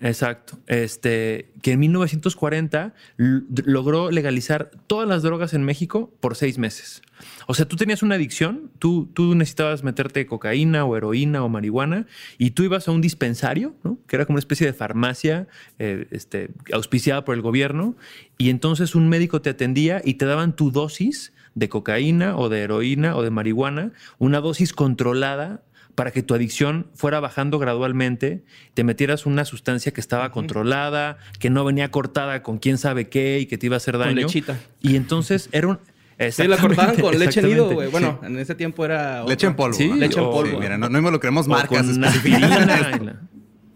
Exacto. Este, que en 1940 l- logró legalizar todas las drogas en México por seis meses. O sea, tú tenías una adicción, tú, tú necesitabas meterte cocaína o heroína o marihuana y tú ibas a un dispensario, ¿no? que era como una especie de farmacia eh, este, auspiciada por el gobierno, y entonces un médico te atendía y te daban tu dosis de cocaína o de heroína o de marihuana, una dosis controlada para que tu adicción fuera bajando gradualmente, te metieras una sustancia que estaba controlada, que no venía cortada con quién sabe qué y que te iba a hacer daño. lechita. Y entonces era un... Sí, la cortaban con leche nido, güey. Bueno, en ese tiempo era... Leche en polvo. Sí, ¿no? leche en polvo. Sí, mira, no, no involucremos marcas con aspirina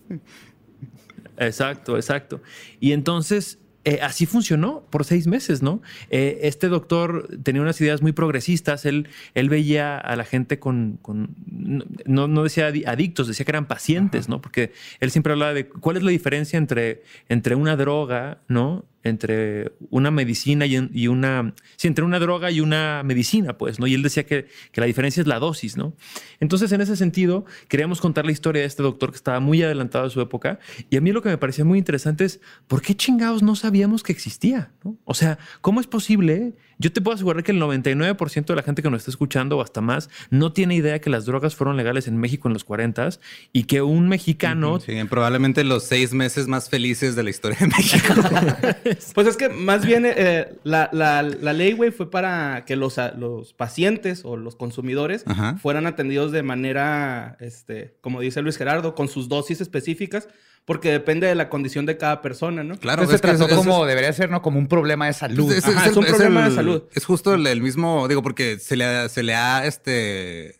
Exacto, exacto. Y entonces, eh, así funcionó por seis meses, ¿no? Eh, este doctor tenía unas ideas muy progresistas. Él, él veía a la gente con. con- no, no decía adi- adictos, decía que eran pacientes, ¿no? Porque él siempre hablaba de cuál es la diferencia entre, entre una droga, ¿no? Entre una medicina y, un- y una. Sí, entre una droga y una medicina, pues, ¿no? Y él decía que, que la diferencia es la dosis, ¿no? Entonces, en ese sentido, queríamos contar la historia de este doctor que estaba muy adelantado a su época. Y a mí lo que me parecía muy interesante es por qué chingados no sabíamos que existía, ¿no? O sea, ¿cómo es posible? Yo te puedo asegurar que el 99% de la gente que nos está escuchando o hasta más no tiene idea que las drogas fueron legales en México en los 40 y que un mexicano Sí, probablemente los seis meses más felices de la historia de México. Pues es que más bien eh, la, la- la ley, güey, fue para que los, a- los pacientes o los consumidores Ajá. fueran atendidos de manera, este, como dice Luis Gerardo, con sus dosis específicas, porque depende de la condición de cada persona, ¿no? Claro, Entonces es se trató eso- como debería ser, ¿no? Como un problema de salud. Es, Ajá, es un problema de salud. Es justo el, el mismo, digo, porque se le, ha- se le ha este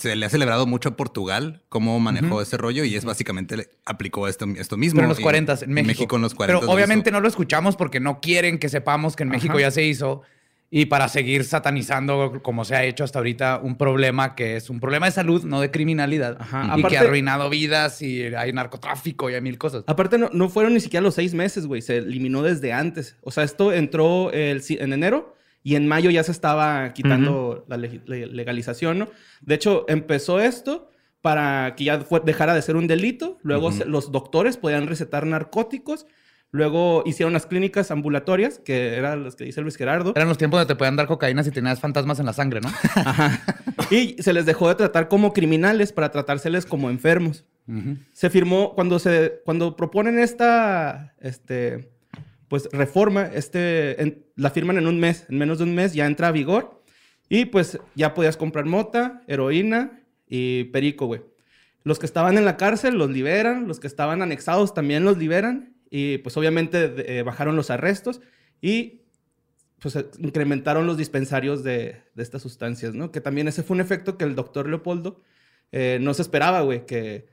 se le ha celebrado mucho a Portugal cómo manejó ese rollo y es básicamente le aplicó esto, esto mismo. Pero en los Y 40 en México. en los 40. Pero obviamente no lo escuchamos porque no quieren que sepamos que en México Ajá. ya se hizo. Y para seguir satanizando, como se ha hecho hasta ahorita, un problema que es un problema de salud, no de criminalidad. Ajá. Y Aparte- que ha arruinado vidas y hay narcotráfico y hay mil cosas. Aparte, no, no fueron ni siquiera los seis meses, güey. Se eliminó desde antes. O sea, esto entró el en enero y en mayo ya se estaba quitando la legi- le- legalización, ¿no? De hecho, empezó esto para que ya fue- dejara de ser un delito. Luego se- los doctores podían recetar narcóticos. Luego hicieron las clínicas ambulatorias, que eran las que dice Luis Gerardo. Eran los tiempos donde te podían dar cocaína si tenías fantasmas en la sangre, ¿no? Y se les dejó de tratar como criminales para tratárseles como enfermos. Se firmó cuando se cuando proponen esta este pues reforma, este en- la firman en un mes, en menos de un mes ya entra a vigor y pues ya podías comprar mota, heroína y perico, güey. Los que estaban en la cárcel los liberan, los que estaban anexados también los liberan y pues obviamente eh, bajaron los arrestos y pues eh, incrementaron los dispensarios de, de estas sustancias, ¿no? Que también ese fue un efecto que el doctor Leopoldo eh, no se esperaba, güey, que,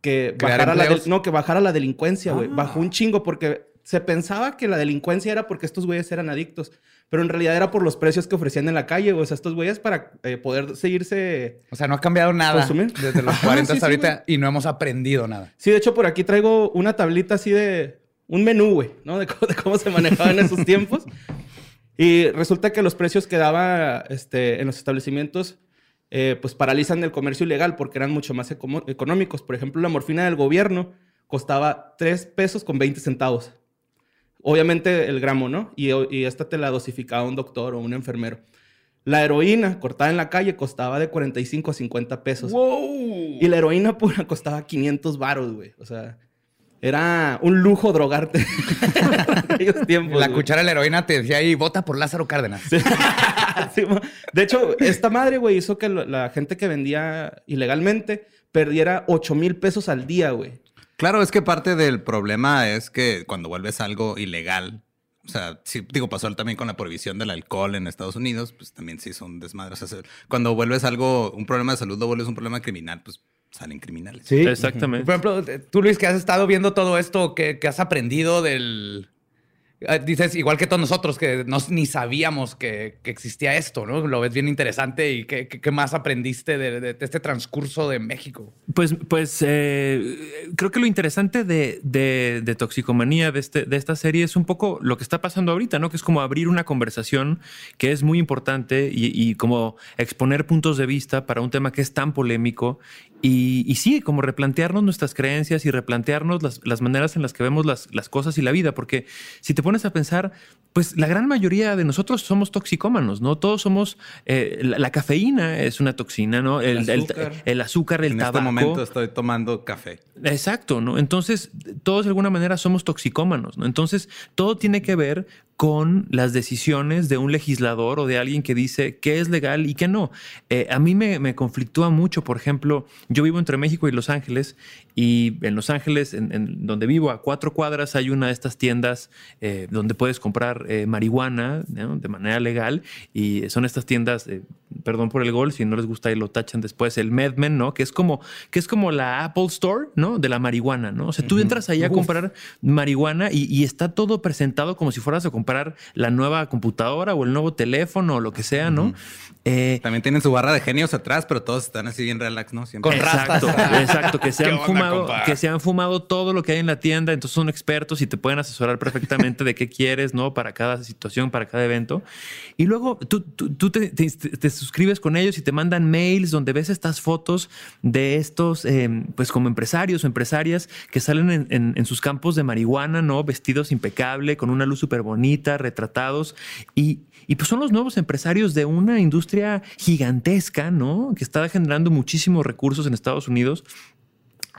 que bajara la, del- no, que bajara la delincuencia, güey. Bajó un chingo porque se pensaba que la delincuencia era porque estos güeyes eran adictos, pero en realidad era por los precios que ofrecían en la calle. O sea, estos güeyes para eh, poder seguirse... O sea, no ha cambiado nada Consumir. desde los Ajá, 40 sí, hasta sí, ahorita y no hemos aprendido nada. Sí, de hecho, por aquí traigo una tablita así de un menú, güey, ¿no? De, cómo- de cómo se manejaba en esos tiempos. Y resulta que los precios que daba este, en los establecimientos, eh, pues paralizan el comercio ilegal porque eran mucho más económicos. Por ejemplo, la morfina del gobierno costaba 3 pesos con 20 centavos. Obviamente el gramo, ¿no? Y, y esta te la dosificaba un doctor o un enfermero. La heroína cortada en la calle costaba de 45 a 50 pesos. Y la heroína pura costaba 500 varos, güey. O sea, era un lujo drogarte en aquellos tiempos. La güey. cuchara de la heroína te decía ahí, vota por Lázaro Cárdenas. Sí, de hecho, esta madre, güey, hizo que la gente que vendía ilegalmente perdiera 8 mil pesos al día, güey. Claro, es que parte del problema es que cuando vuelves algo ilegal, o sea, sí, digo, pasó también con la prohibición del alcohol en Estados Unidos, pues también sí son desmadres. O sea, cuando vuelves algo, un problema de salud, lo vuelves un problema criminal, pues salen criminales. Sí. Exactamente. Por ejemplo, tú, Luis, que has estado viendo todo esto, ¿qué, qué has aprendido del. Ah, Dices, igual que todos nosotros, que no, ni sabíamos que, existía esto, ¿no? Lo ves bien interesante y qué, más aprendiste de, este transcurso de México. Pues, pues eh, creo que lo interesante de, de- toxicomanía de, este, de esta serie es un poco lo que está pasando ahorita, ¿no? Que es como abrir una conversación que es muy importante y, como exponer puntos de vista para un tema que es tan polémico. Y, y sí, como replantearnos nuestras creencias y replantearnos las, las maneras en las que vemos las, las cosas y la vida. Porque si te pones a pensar, pues la gran mayoría de nosotros somos toxicómanos, ¿no? Todos somos. eh, la, la cafeína es una toxina, ¿no? El, el- azúcar. el azúcar, el en tabaco. este momento estoy tomando café. Exacto, ¿no? Entonces, todos de alguna manera somos toxicómanos, ¿no? Entonces, todo tiene que ver con las decisiones de un legislador o de alguien que dice qué es legal y qué no. Eh, a mí me, me conflictúa mucho, por ejemplo, yo vivo entre México y Los Ángeles y en Los Ángeles, en, donde vivo, a cuatro cuadras hay una de estas tiendas eh, donde puedes comprar eh, marihuana de manera legal y son estas tiendas perdón por el gol, si no les gusta ahí lo tachan después, el Medmen, ¿no? Que es como, que es como la Apple Store, ¿no? De la marihuana, ¿no? O sea, tú entras ahí a comprar marihuana y, y está todo presentado como si fueras a comprar la nueva computadora o el nuevo teléfono o lo que sea, ¿no? Eh, También tienen su barra de genios atrás, pero todos están así bien relax, ¿no? Siempre. Con Exacto, rastas. exacto, que se ¿Qué han onda, fumado, compa? que se han fumado todo lo que hay en la tienda, entonces son expertos y te pueden asesorar perfectamente de qué quieres, ¿no? Para cada situación, para cada evento. Y luego tú, tú- tú te, te- te suscribes con ellos y te mandan mails donde ves estas fotos de estos, eh, pues como empresarios o empresarias que salen en, sus campos de marihuana, ¿no? Vestidos impecable, con una luz súper bonita, retratados. Y, y pues son los nuevos empresarios de una industria gigantesca, ¿no? Que está generando muchísimos recursos en Estados Unidos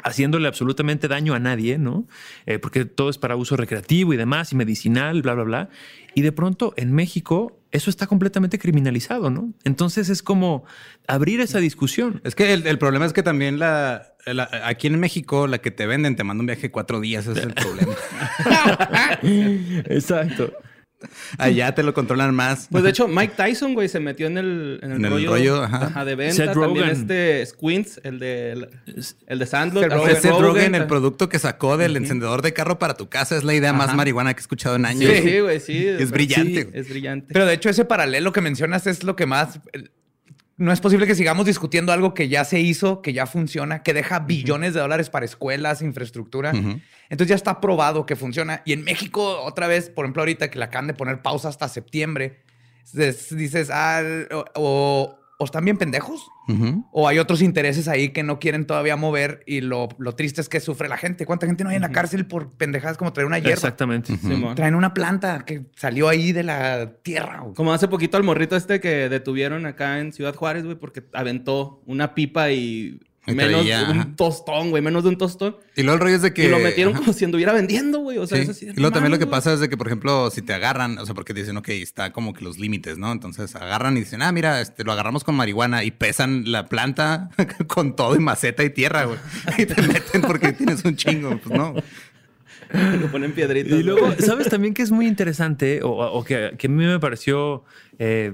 haciéndole absolutamente daño a nadie, ¿no? Eh, porque todo es para uso recreativo y demás, y medicinal, bla, bla, bla. Y de pronto en México eso está completamente criminalizado, ¿no? Entonces es como abrir esa discusión. Es que el, el problema es que también la, la- aquí en México la que te venden te manda un viaje de cuatro días, ese es el problema. Exacto. Allá te lo controlan más. Pues de hecho, Mike Tyson, güey, se metió en el, en el En el rollo, rollo, ajá. de venta. Seth También Rogen. este Squints, el de, el de Sandlot. Seth ah, Rogen. Seth Rogen, el producto que sacó del encendedor de carro para tu casa es la idea más marihuana que he escuchado en años. Sí, sí, güey, sí. Es brillante. Sí, es brillante. Pero de hecho, ese paralelo que mencionas es lo que más. No es posible que sigamos discutiendo algo que ya se hizo, que ya funciona, que deja billones de dólares para escuelas, infraestructura. Entonces ya está probado que funciona. Y en México, otra vez, por ejemplo, ahorita que le acaban de poner pausa hasta septiembre, es- dices, ah, o, o- o están bien pendejos, o hay otros intereses ahí que no quieren todavía mover. Y lo, lo triste es que sufre la gente. ¿Cuánta gente no hay en la cárcel por pendejadas como traer una hierba? Exactamente. Simón. Traen una planta que salió ahí de la tierra. güey. Como hace poquito al morrito este que detuvieron acá en Ciudad Juárez, güey, porque aventó una pipa Y menos traía, un ajá. tostón, güey, menos de un tostón. Y luego el rollo es de que. y lo metieron Ajá. como si anduviera vendiendo, güey. O sea, Sí. es así. Y luego también lo que pasa es de que, por ejemplo, si te agarran, o sea, porque dicen, ok, está como que los límites, ¿no? Entonces agarran y dicen, ah, mira, este, lo agarramos con marihuana y pesan la planta con todo y maceta y tierra, güey. Y te meten porque tienes un chingo. Pues no. Le ponen piedritas. Y luego. ¿sabes también que es muy interesante o, o que, que a mí me pareció eh,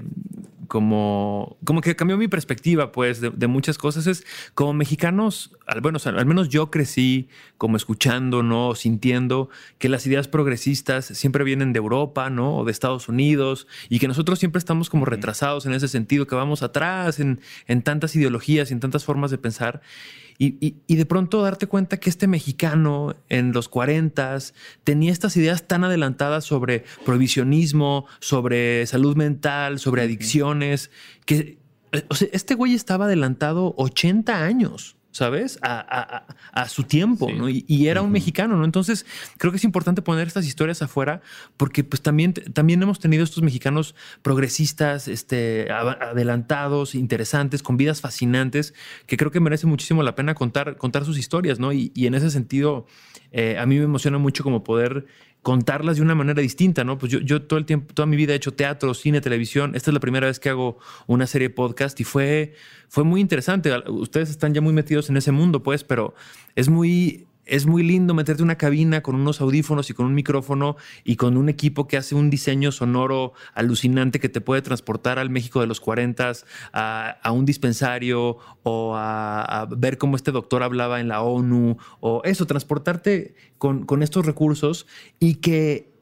como, como que cambió mi perspectiva, pues, de, de muchas cosas? Es como mexicanos, al, bueno, o sea, al menos yo crecí como escuchando, ¿no? Sintiendo que las ideas progresistas siempre vienen de Europa, ¿no? O de Estados Unidos y que nosotros siempre estamos como retrasados en ese sentido, que vamos atrás en, en tantas ideologías y en tantas formas de pensar. Y, y- y de pronto darte cuenta que este mexicano en los 40 tenía estas ideas tan adelantadas sobre prohibicionismo, sobre salud mental, sobre adicciones, que o sea, este güey estaba adelantado 80 años. ¿Sabes? A, a- a- a su tiempo, ¿no? Y, y era un mexicano, ¿no? Entonces, creo que es importante poner estas historias afuera porque pues también, también hemos tenido estos mexicanos progresistas, este, adelantados, interesantes, con vidas fascinantes, que creo que merece muchísimo la pena contar, contar sus historias, ¿no? Y, y en ese sentido, eh, a mí me emociona mucho como poder contarlas de una manera distinta, ¿no? Pues yo, yo todo el tiempo, toda mi vida he hecho teatro, cine, televisión. Esta es la primera vez que hago una serie de podcast y fue, fue muy interesante. Ustedes están ya muy metidos en ese mundo, pues, pero es muy, es muy lindo meterte en una cabina con unos audífonos y con un micrófono y con un equipo que hace un diseño sonoro alucinante que te puede transportar al México de los 40 a, a un dispensario o a, ver cómo este doctor hablaba en la ONU o eso, transportarte con, con estos recursos y que,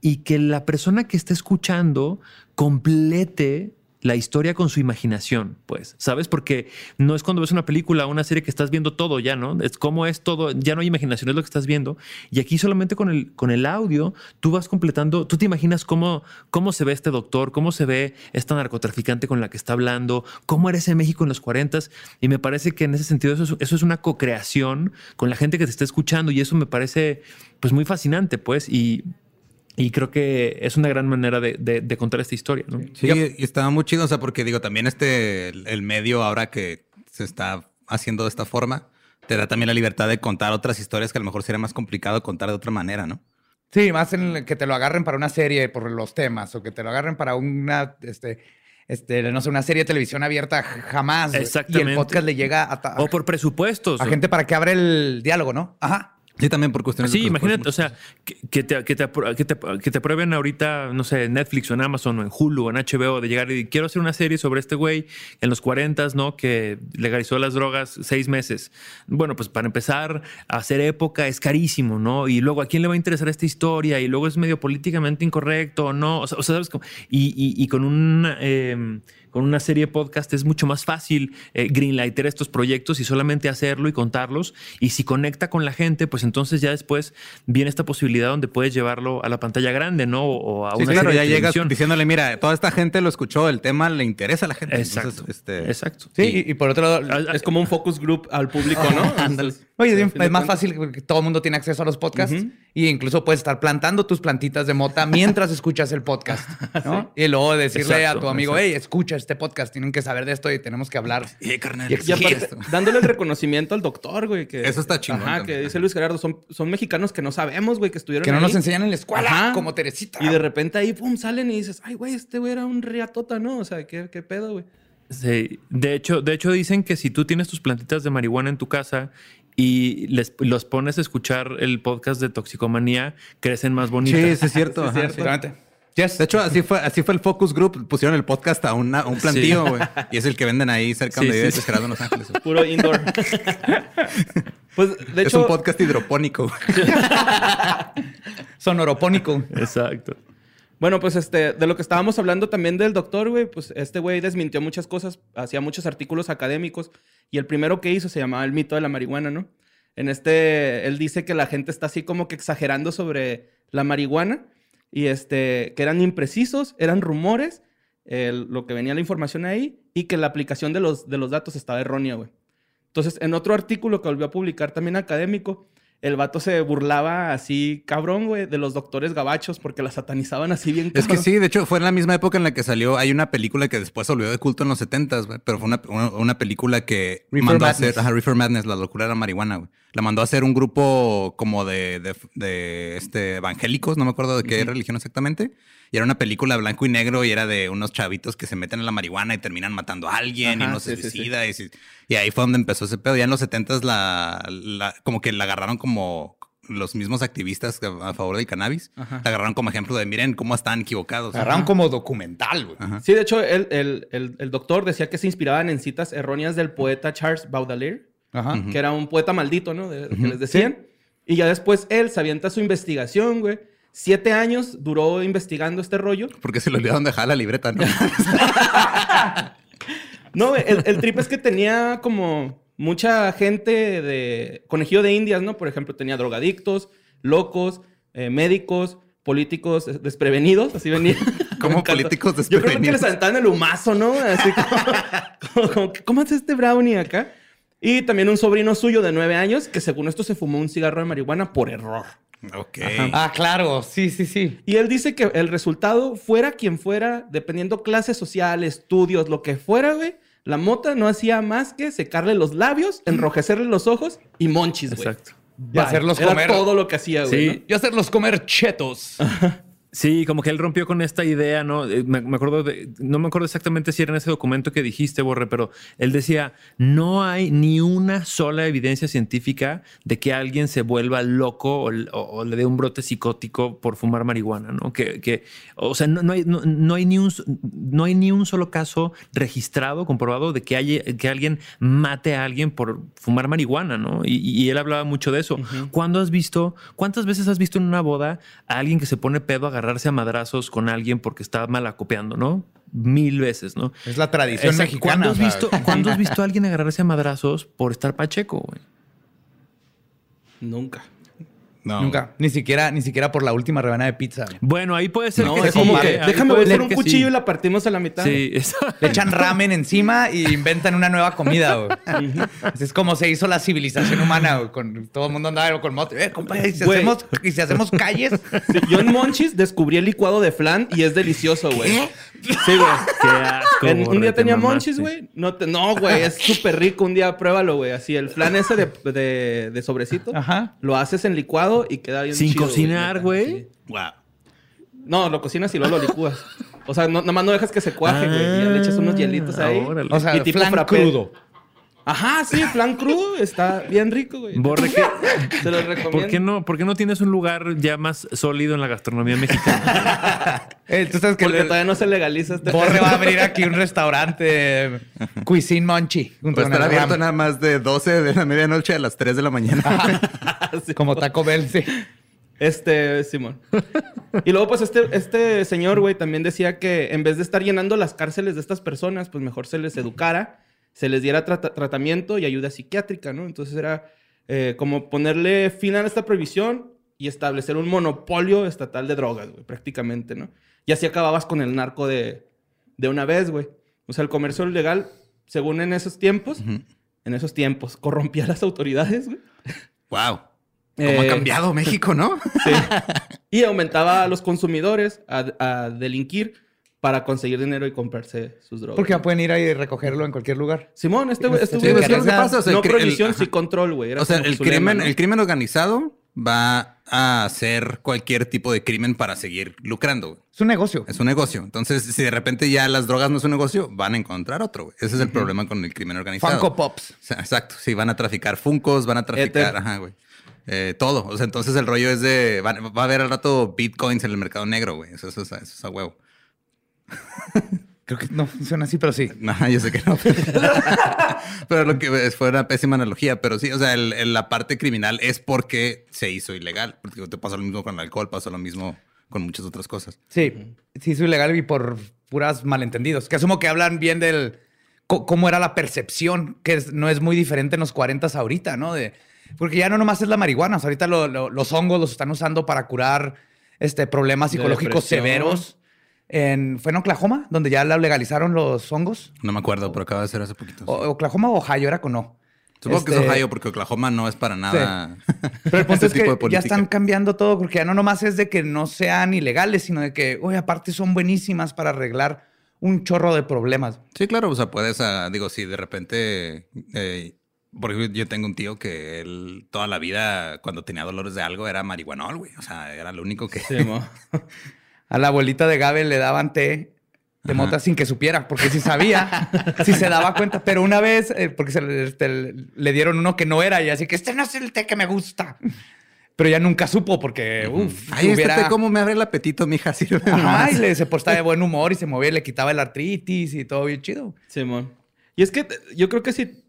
y que la persona que esté escuchando complete la historia con su imaginación, pues, ¿sabes? Porque no es cuando ves una película o una serie que estás viendo todo ya, ¿no? Es como es todo, ya no hay imaginación, es lo que estás viendo. Y aquí solamente con el, con el audio, tú vas completando, tú te imaginas cómo, cómo se ve este doctor, cómo se ve esta narcotraficante con la que está hablando, cómo era ese México en los 40 y me parece que en ese sentido eso es, eso es una co-creación con la gente que te está escuchando y eso me parece pues muy fascinante, pues, y... Y creo que es una gran manera de, de- de contar esta historia, ¿no? Sí, y estaba muy chido, o sea, porque digo, también este, el, medio ahora que se está haciendo de esta forma, te da también la libertad de contar otras historias que a lo mejor sería más complicado contar de otra manera, ¿no? Sí, más en que te lo agarren para una serie por los temas o que te lo agarren para una, este, este, no sé, una serie de televisión abierta jamás. güey. Y Exactamente. el podcast le llega a, O por presupuestos. a gente para que abra el diálogo, ¿no? Ajá. Sí, también por cuestiones de Sí, imagínate, o sea, que, que te, que, te, que, te, que te aprueben ahorita, no sé, en Netflix o en Amazon o en Hulu o en HBO, de llegar y quiero hacer una serie sobre este güey en los 40, ¿no? Que legalizó las drogas seis meses. Bueno, pues para empezar a hacer época es carísimo, ¿no? Y luego, ¿a quién le va a interesar esta historia? Y luego es medio políticamente incorrecto no. O sea, o sea, ¿sabes? cómo? Y, y, y con un... eh, con una serie de podcast es mucho más fácil eh, greenlighter estos proyectos y solamente hacerlo y contarlos. Y si conecta con la gente, pues entonces ya después viene esta posibilidad donde puedes llevarlo a la pantalla grande, ¿no? O a Sí, una claro, serie ya de llegas televisión. diciéndole, mira, toda esta gente lo escuchó, el tema le interesa a la gente. Exacto. Entonces, este, Exacto. Sí, y, y por otro lado, Ah, Es como un focus group al público, ¿no? Ándale. Oye, es, más fácil porque todo el mundo tiene acceso a los podcasts Ujú. Y incluso puedes estar plantando tus plantitas de mota mientras escuchas el podcast, ¿no? Y luego decirle Exacto, a tu amigo, exacto. hey, escucha este podcast, tienen que saber de esto y tenemos que hablar. Eh, carnal, Y Y aparte, esto. dándole el reconocimiento al doctor, güey. Que, Eso está chingón Ajá, también. que dice Luis Gerardo, son, son mexicanos que no sabemos, güey, que estuvieron Que no ahí. nos enseñan en la escuela, Ajá. como Teresita. Y de repente ahí, pum, salen y dices, ay, güey, este güey era un riatota, ¿no? O sea, ¿qué, qué pedo, güey? Sí. De hecho, de hecho, dicen que si tú tienes tus plantitas de marihuana en tu casa y les, los pones a escuchar el podcast de toxicomanía, crecen más bonitas. Sí, sí es cierto. ajá, sí. Exactamente. Yes. De hecho, así fue, así fue el Focus Group. Pusieron el podcast a, una- a un plantío, güey. Y es el que venden ahí cerca Sí, donde vive. Gerardo en Los Ángeles. güey. Puro indoor. pues, de es hecho, un podcast hidropónico. Sonoropónico. Exacto. Bueno, pues este, de lo que estábamos hablando también del doctor, güey, pues este güey desmintió muchas cosas, hacía muchos artículos académicos y el primero que hizo se llamaba El mito de la marihuana, ¿no? En este, él dice que la gente está así como que exagerando sobre la marihuana y este, que eran imprecisos, eran rumores, lo que venía la información ahí y que la aplicación de los, de los datos estaba errónea, güey. Entonces, en otro artículo que volvió a publicar también académico, el vato se burlaba así, cabrón, güey, de los doctores gabachos porque la satanizaban así bien Es que cabrón. sí, de hecho, fue en la misma época en la que salió. Hay una película que después se volvió de culto en los 70s, güey. Pero fue una, una, una película que Reefer mandó a Madness. hacer. Ajá, Reefer Madness, la locura de la marihuana, güey. La mandó a hacer un grupo como de, de, de, este, evangélicos, no me acuerdo de qué religión exactamente. Y era una película blanco y negro y era de unos chavitos que se meten a la marihuana y terminan matando a alguien y uno se sí, sí, sí. suicida. Y, ahí fue donde empezó ese pedo. Ya en los 70s la, la- como que la agarraron como los mismos activistas a, favor del cannabis. Ajá. La agarraron como ejemplo de miren cómo están equivocados. Agarraron como documental, güey. Sí, de hecho, el, el- el- el doctor decía que se inspiraban en citas erróneas del poeta Charles Baudelaire, Ajá. que era un poeta maldito, ¿no? De, que les decían. Y ya después él se avienta su investigación, güey. Siete años duró investigando este rollo. Porque se le olvidaron dejar la libreta, ¿no? No, el, el trip es que tenía como mucha gente de conejillo de indias, ¿no? Por ejemplo, tenía drogadictos, locos, eh, médicos, políticos desprevenidos, así venía. Como políticos Yo creo que les desprevenidos. aventaban el humazo, ¿no? Así como, como, como que, ¿cómo hace este brownie acá? Y también un sobrino suyo de nueve años que según esto se fumó un cigarro de marihuana por error. ok. Ah, claro. Sí, sí, sí. Y él dice que el resultado, fuera quien fuera, dependiendo clase social, estudios, lo que fuera, güey, la mota no hacía más que secarle los labios, enrojecerle los ojos y monchis, güey. Exacto. Y Bye. hacerlos Era comer. todo lo que hacía, güey. Sí. Y hacerlos comer chetos. Sí, como que él rompió con esta idea, ¿no? Eh, Me, me acuerdo de, no me acuerdo exactamente si era en ese documento que dijiste, Borre, pero él decía, no hay ni una sola evidencia científica de que alguien se vuelva loco o, o- o le dé un brote psicótico por fumar marihuana, ¿no? Que, que o sea, no, no hay, no, no hay ni un, no hay ni un solo caso registrado, comprobado de que, haya, que alguien mate a alguien por fumar marihuana, ¿no? Y, y él hablaba mucho de eso. ¿Cuándo has visto, cuántas veces has visto en una boda a alguien que se pone pedo a agarrarse a madrazos con alguien porque está mal acopiando, ¿no? Mil veces, ¿no? Es la tradición mexicana. ¿Cuándo has, visto, ¿Cuándo has visto a alguien agarrarse a madrazos por estar pacheco, güey? Nunca. No. Nunca. Ni siquiera, ni siquiera por la última rebanada de pizza. Bueno, ahí puede ser No, que es sí, como que Ahí déjame puede ver ser un cuchillo sí. y la partimos a la mitad. Sí, eso. Le echan ramen encima y inventan una nueva comida, güey. Así es como se hizo la civilización humana, güey. Con, todo el mundo andaba con moto. Eh, compa, ¿y si, Güey. hacemos, y si hacemos calles? Sí, Yo en Monchis descubrí el licuado de flan y es delicioso, güey. Sí, güey. Qué asco, En- un día te tenía monchis, güey. No, te- no, güey, es súper rico. Un día pruébalo, güey. Así, el flan ese de, de, de sobrecito. Ajá. Lo haces en licuado y queda bien Sin chido, cocinar, güey. Wow. No, lo cocinas y luego lo licúas. O sea, no, nada más no dejas que se cuaje, güey. Y ya le echas unos hielitos ahí. Ah, órale. O sea, Y tipo flan frappé. crudo. Ajá, sí, flan crudo está bien rico, güey. Borre, ¿qué- Se los recomiendo. ¿por, qué no, ¿por qué no tienes un lugar ya más sólido en la gastronomía mexicana? Eh, Tú sabes que Porque el- todavía no se legaliza este Borre va a abrir aquí un restaurante, Cuisine Monchi. Pues con estar el abierto nada más de 12 de la medianoche a las 3 de la mañana. Como Taco Bell, sí. Este, Simón. Y luego, pues, este, este señor, güey, también decía que en vez de estar llenando las cárceles de estas personas, pues mejor se les educara, se les diera trata- tratamiento y ayuda psiquiátrica, ¿no? Entonces era eh, como ponerle fin a esta prohibición y establecer un monopolio estatal de drogas, güey, prácticamente, ¿no? Y así acababas con el narco de, de una vez, güey. O sea, el comercio ilegal, según en esos tiempos, en esos tiempos, corrompía a las autoridades, güey. wow. ¿Cómo Eh, ha cambiado México, no? Sí. Y aumentaba a los consumidores a, a delinquir para conseguir dinero y comprarse sus drogas. Porque pueden ir ahí y recogerlo en cualquier lugar. Simón, este güey, este Sí, güey pues, decía, ¿qué es lo que pasa? O sea, no prohibición, sí control, güey. O sea, el crimen, lema, ¿no? el crimen organizado va a hacer cualquier tipo de crimen para seguir lucrando. güey. Es un negocio. Es un negocio. Entonces, si de repente ya las drogas no es un negocio, van a encontrar otro. güey. Ese es el problema con el crimen organizado. Funko Pops. O sea, exacto. Sí, van a traficar Funcos, van a traficar, ajá, güey. Eh, todo. O sea, entonces el rollo es de. Va, va a haber al rato bitcoins en el mercado negro, güey. Eso, eso es a- eso es a huevo. Creo que no funciona así, pero sí. Ajá, yo sé que no. pero lo que fue una pésima analogía. Pero sí, o sea, el- el- la parte criminal es porque se hizo ilegal. Porque te pasó lo mismo con el alcohol, pasó lo mismo con muchas otras cosas. Sí, sí, hizo ilegal y por puras malentendidos. Que asumo que hablan bien del cómo era la percepción, que es- no es muy diferente en los 40 ahorita, ¿no? De, porque ya no nomás es la marihuana, o sea, ahorita lo- lo- los hongos los están usando para curar este, problemas psicológicos severos. En, ¿Fue en Oklahoma, donde ya la legalizaron los hongos? No me acuerdo, pero acaba de ser hace poquito. O- Oklahoma o Ohio era con no. Supongo que Este, es Ohio porque Oklahoma no es para nada. Pero el punto ese es que tipo de ya están cambiando todo, porque ya no nomás es de que no sean ilegales, sino de que, oye, aparte son buenísimas para arreglar un chorro de problemas. Sí, claro, o sea, puedes, ah, digo, si de repente, eh, por ejemplo, yo tengo un tío que él toda la vida, cuando tenía dolores de algo, era marihuanol, güey. O sea, era lo único que... Simón. A la abuelita de Gabe le daban té de Ajá. mota sin que supiera, porque si sabía, si se daba cuenta. Pero una vez, eh, porque se le, este, le dieron uno que no era, y así que este no es el té que me gusta. Pero ya nunca supo, porque, uff, Ay, hubiera... este té cómo me abre el apetito, mija, sirve Ajá, más. y le, se portaba de buen humor y se movía, y le quitaba el artritis y todo bien chido. Simón. Y es que yo creo que sí,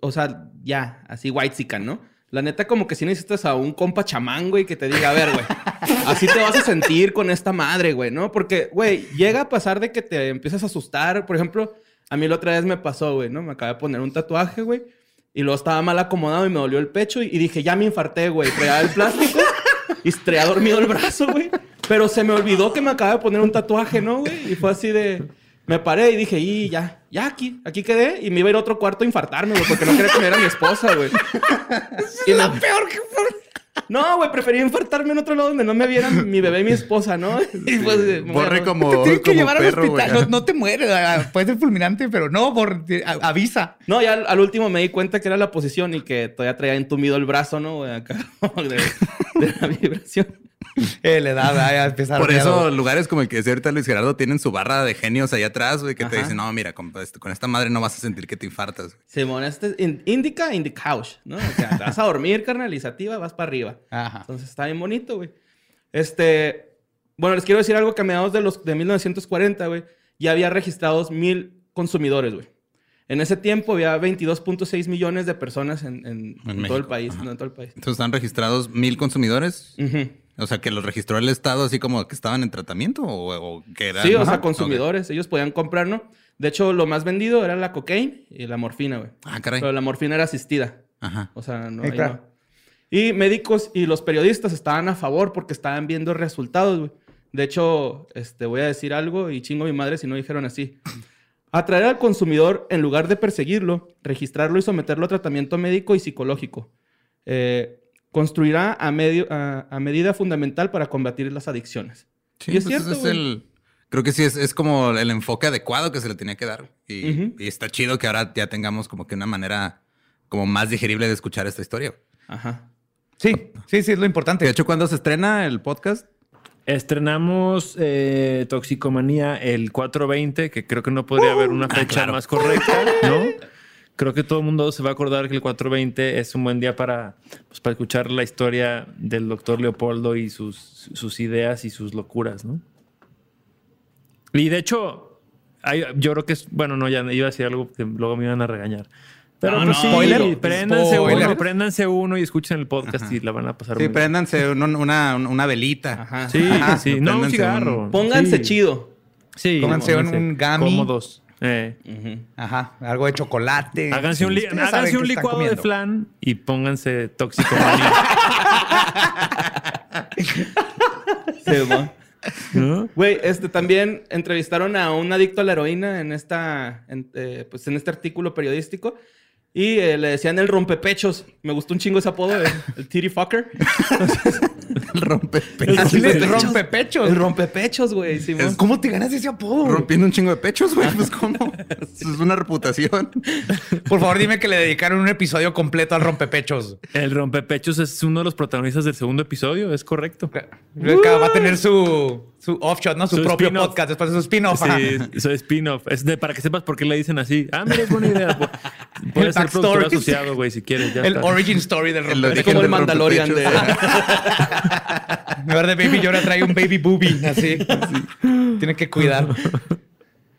o sea, ya, así white ¿no? La neta, como que si necesitas a un compa chamán, güey, que te diga, a ver, güey, así te vas a sentir con esta madre, güey, ¿no? Porque, güey, llega a pasar de que te empiezas a asustar. Por ejemplo, a mí la otra vez me pasó, güey, ¿no? Me acabé de poner un tatuaje, güey, y luego estaba mal acomodado y me dolió el pecho y, dije, ya me infarté, güey. Traía el plástico y dormido el brazo, güey. Pero se me olvidó que me acababa de poner un tatuaje, ¿no, güey? Y fue así de... Me paré y dije, y ya, ya aquí, aquí quedé. Y me iba a ir a otro cuarto a infartarme, güey, porque no quería que me viera mi esposa, güey. Y me- Peor que No, güey, prefería infartarme en otro lado donde no me vieran mi bebé y mi esposa, ¿no? Y pues, voy a- Borre como, Te tienen que llevar perro, al hospital. No, no te mueres. ah, Puede ser fulminante, pero no, a- avisa. No, ya al, al último me di cuenta que era la posición y que todavía traía entumido el brazo, ¿no? güey? Acá, de, de la vibración. Eh, le da, ya empieza a Por eso miedo. lugares como el que decía ahorita Luis Gerardo tienen su barra de genios allá atrás, güey, que te dicen, no, mira, con, este- con esta madre no vas a sentir que te infartas. güey". Simón, este es in- indica in the couch, ¿no? O sea, te vas a dormir, carnalizativa, vas para arriba. Ajá. Entonces está bien bonito, güey. Este, bueno, les quiero decir algo que a mediados de los de 1940, güey, ya había registrados mil consumidores, güey. En ese tiempo había 22.6 millones de personas en, en- en todo el país, ajá. no, en todo el país. Entonces están registrados mil consumidores. Ujú. O sea, que los registró el Estado así como que estaban en tratamiento o, o que eran. Sí, o sea, consumidores, ellos podían comprar, ¿no? De hecho, lo más vendido era la cocaína y la morfina, güey. Ah, caray. Pero la morfina era asistida. Ajá. O sea, no, Eh, claro. no. Y médicos y los periodistas estaban a favor porque estaban viendo resultados, güey. De hecho, este, voy a decir algo y chingo a mi madre si no dijeron así. Atraer al consumidor en lugar de perseguirlo, registrarlo y someterlo a tratamiento médico y psicológico. Eh, construirá a, medio, a, a medida fundamental para combatir las adicciones. Sí, Y es pues cierto, ese es güey. el. Creo que sí es, es como el enfoque adecuado que se le tenía que dar. Y, está chido que ahora ya tengamos como que una manera como más digerible de escuchar esta historia. Ajá. Sí, sí, sí, es lo importante. De hecho, ¿cuándo se estrena el podcast? Estrenamos eh, Toxicomanía el 420, que creo que no podría haber una fecha claro. más correcta, ¿no? creo que todo el mundo se va a acordar que el 420 es un buen día para, pues, para escuchar la historia del doctor Leopoldo y sus, sus ideas y sus locuras, ¿no? Y de hecho, hay- yo creo que es, bueno, no, ya iba a decir algo que luego me iban a regañar. Pero No, pues no, sí, spoiler. préndanse Spoiler. uno, préndanse uno y escuchen el podcast y la van a pasar Sí, muy bien. préndanse un- una, una velita. Ajá. Sí, Ajá, sí, no un cigarro. un- Pónganse Sí. chido. Sí, Pónganse un- un gummy. Cómodos. Eh. Ajá. Algo de chocolate. Háganse un, li- háganse licuado de flan y pónganse tóxico. Güey, este también entrevistaron a un adicto a la heroína en esta, en, eh, pues en este artículo periodístico. Y eh, le decían el rompepechos. Me gustó un chingo ese apodo, el, el titty fucker. El rompepechos. Así le rompepechos. rompe pechos. El rompepechos, güey. ¿Cómo te ganas ese apodo? Rompiendo un chingo de pechos, güey. Pues, ¿cómo? Es una reputación. Por favor, dime que le dedicaron un episodio completo al rompepechos. El rompepechos es uno de los protagonistas del segundo episodio, es correcto. Va a tener su, su offshot, ¿no? Su, Su propio podcast después de su spin-off. Sí, eso es spin-off. Es de- para que sepas por qué le dicen así. Ah, mira, es buena idea. Puedes ser backstory. productor asociado, güey, si quieres. Ya El está. origin story del El rompepechos. Es como el Mandalorian de... En lugar de Baby Yoda trae un Baby Boobie. Así. Tiene que cuidar.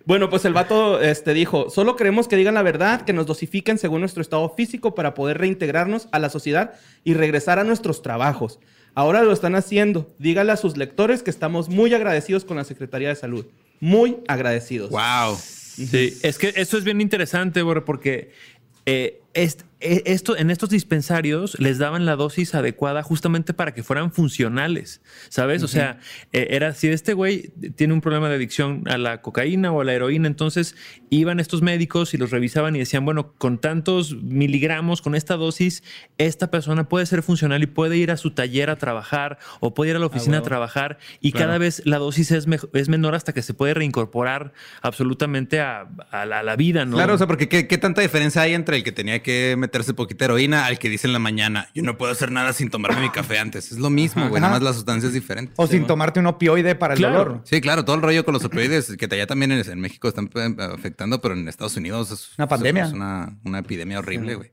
Bueno, pues el vato este, dijo, solo queremos que digan la verdad, que nos dosifiquen según nuestro estado físico para poder reintegrarnos a la sociedad y regresar a nuestros trabajos. Ahora lo están haciendo. Dígale a sus lectores que estamos muy agradecidos con la Secretaría de Salud. Muy agradecidos. Wow. Sí, es que eso es bien interesante, güey, porque eh, est- eh, esto, en estos dispensarios les daban la dosis adecuada justamente para que fueran funcionales, ¿sabes? O sea, eh, era si este güey tiene un problema de adicción a la cocaína o a la heroína, entonces iban estos médicos y los revisaban y decían, bueno, con tantos miligramos, con esta dosis, esta persona puede ser funcional y puede ir a su taller a trabajar o puede ir a la oficina a trabajar y cada vez la dosis es, es menor hasta que se puede reincorporar absolutamente a, a la, a la vida, ¿no? Claro, o sea, porque ¿qué, qué tanta diferencia hay entre el que tenía que meterse poquita heroína al que dice en la mañana, yo no puedo hacer nada sin tomarme mi café antes? Es lo mismo, güey, nada más la sustancia es diferente. O sin tomarte un opioide para el Claro. dolor. Sí, claro, todo el rollo con los opioides que allá también en, en México están eh, afectando, pero en Estados Unidos es Una pandemia. Es una, una epidemia horrible, güey.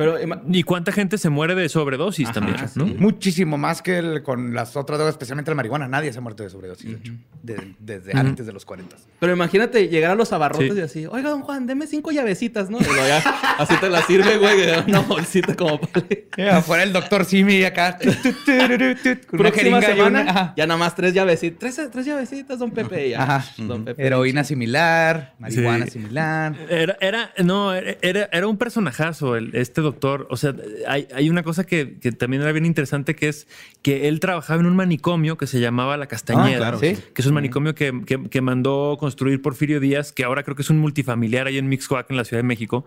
Pero ima- ¿Y cuánta gente se muere de sobredosis también? ¿no? Muchísimo más que el- con las otras drogas, especialmente la marihuana. Nadie se ha muerto de sobredosis, de hecho. De- desde antes de los 40. Pero imagínate llegar a los abarrotes Sí. y así, oiga, don Juan, deme cinco llavecitas, ¿no? Y luego ya, así te la sirve, güey, de una bolsita como para... afuera el doctor Simi acá. Con una Próxima jeringa y semana, una- ya nada más tres llavecitas. Tres, tres llavecitas, don Pepe, y ya. Ajá. Don Pepe. Heroína similar, marihuana Sí. similar. Era, era, no, era, era un personajazo el, este doctor. O sea, hay, hay una cosa que, que también era bien interesante que es que él trabajaba en un manicomio que se llamaba La Castañeda, Ah, claro, sí. que es un manicomio que, que- que mandó construir Porfirio Díaz, que ahora creo que es un multifamiliar ahí en Mixcoac, en la Ciudad de México.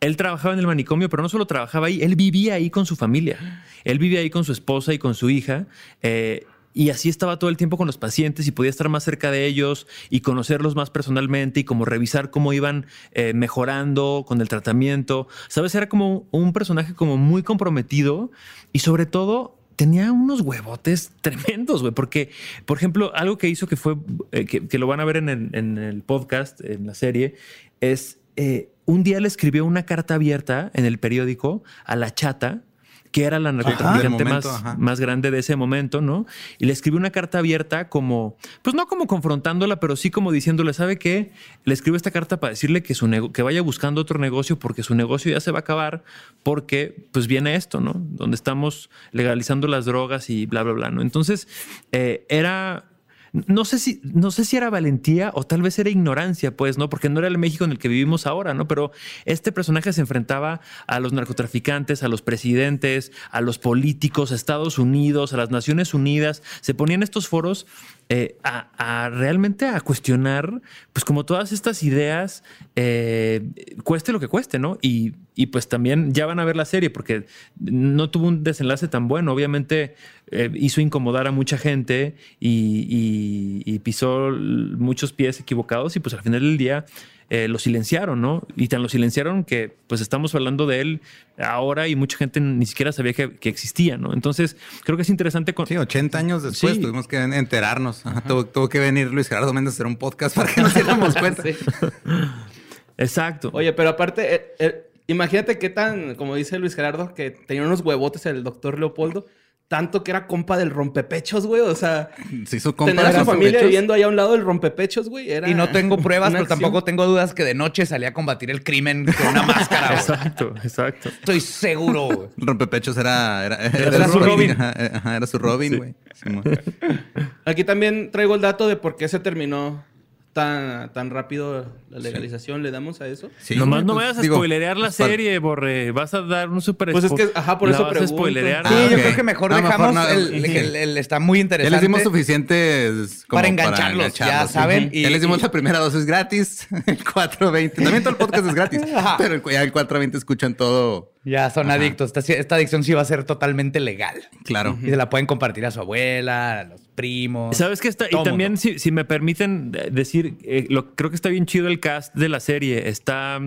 Él trabajaba en el manicomio, pero no solo trabajaba ahí, él vivía ahí con su familia. Él vivía ahí con su esposa y con su hija. eh, y así estaba todo el tiempo con los pacientes y podía estar más cerca de ellos y conocerlos más personalmente y como revisar cómo iban eh, mejorando con el tratamiento. Sabes, era como un personaje como muy comprometido y sobre todo tenía unos huevotes tremendos, güey. Porque, por ejemplo, algo que hizo que fue, eh, que, lo van a ver en el, en el podcast, en la serie, es eh, un día le escribió una carta abierta en el periódico a la chata que era la narcotraficante más, más grande de ese momento, ¿no? Y le escribió una carta abierta como, pues no como confrontándola, pero sí como diciéndole, ¿sabe qué? Le escribo esta carta para decirle que, su que vaya buscando otro negocio porque su negocio ya se va a acabar porque pues viene esto, ¿no? Donde estamos legalizando las drogas y bla, bla, bla, ¿no? Entonces, eh, era... No sé, si, no sé si era valentía o tal vez era ignorancia, pues, ¿no? Porque no era el México en el que vivimos ahora, ¿no? Pero este personaje se enfrentaba a los narcotraficantes, a los presidentes, a los políticos, a Estados Unidos, a las Naciones Unidas. Se ponían estos foros eh, a, realmente a cuestionar, pues, como todas estas ideas, eh, cueste lo que cueste, ¿no? Y, y, pues también ya van a ver la serie porque no tuvo un desenlace tan bueno. Obviamente eh, hizo incomodar a mucha gente y, y- pisó muchos pies equivocados y pues al final del día eh, lo silenciaron, ¿no? Y tan lo silenciaron que pues estamos hablando de él ahora y mucha gente ni siquiera sabía que, que existía, ¿no? Entonces creo que es interesante con... Sí, 80 años después Sí. tuvimos que enterarnos. Ajá, tuvo, tuvo que venir Luis Gerardo Méndez a hacer un podcast para que nos diéramos cuenta. Sí. Exacto. Oye, pero aparte, eh, eh, imagínate qué tan, como dice Luis Gerardo, que tenía unos huevotes el doctor Leopoldo, tanto que era compa del rompepechos, güey. O sea, Se hizo compa tener a de su familia viviendo allá a un lado del rompepechos, güey. Era Y no tengo pruebas, pero acción. tampoco tengo dudas que de noche salía a combatir el crimen con una máscara. güey. Exacto, exacto. Estoy seguro, güey. Rompepechos era, era, Era su Robin. Ajá, ajá, era su Robin, güey. Aquí también traigo el dato de por qué se terminó tan, tan rápido la legalización. ¿Le damos a eso? Sí, Nomás no pues, vayas a digo, spoilerear la pues, serie, Borre. Vas a dar un super Pues es que, ajá, por la eso vas a spoilerear. Sí, Ah, yo ok. creo que mejor No, mejor dejamos no. el, el- el- el- está muy Ya interesante. les dimos suficientes como Para engancharlos, ya sí. saben, y- ya les dimos y- la primera dosis gratis, el 420. También todo el podcast es gratis, pero el- ya el 420 escuchan todo, Ya son adictos. Esta, esta adicción sí va a ser totalmente legal. claro. Y se la pueden compartir a su abuela, a los primos. ¿Sabes qué está? Y también, si, si me permiten decir, eh, lo, creo que está bien chido el cast de la serie. Está,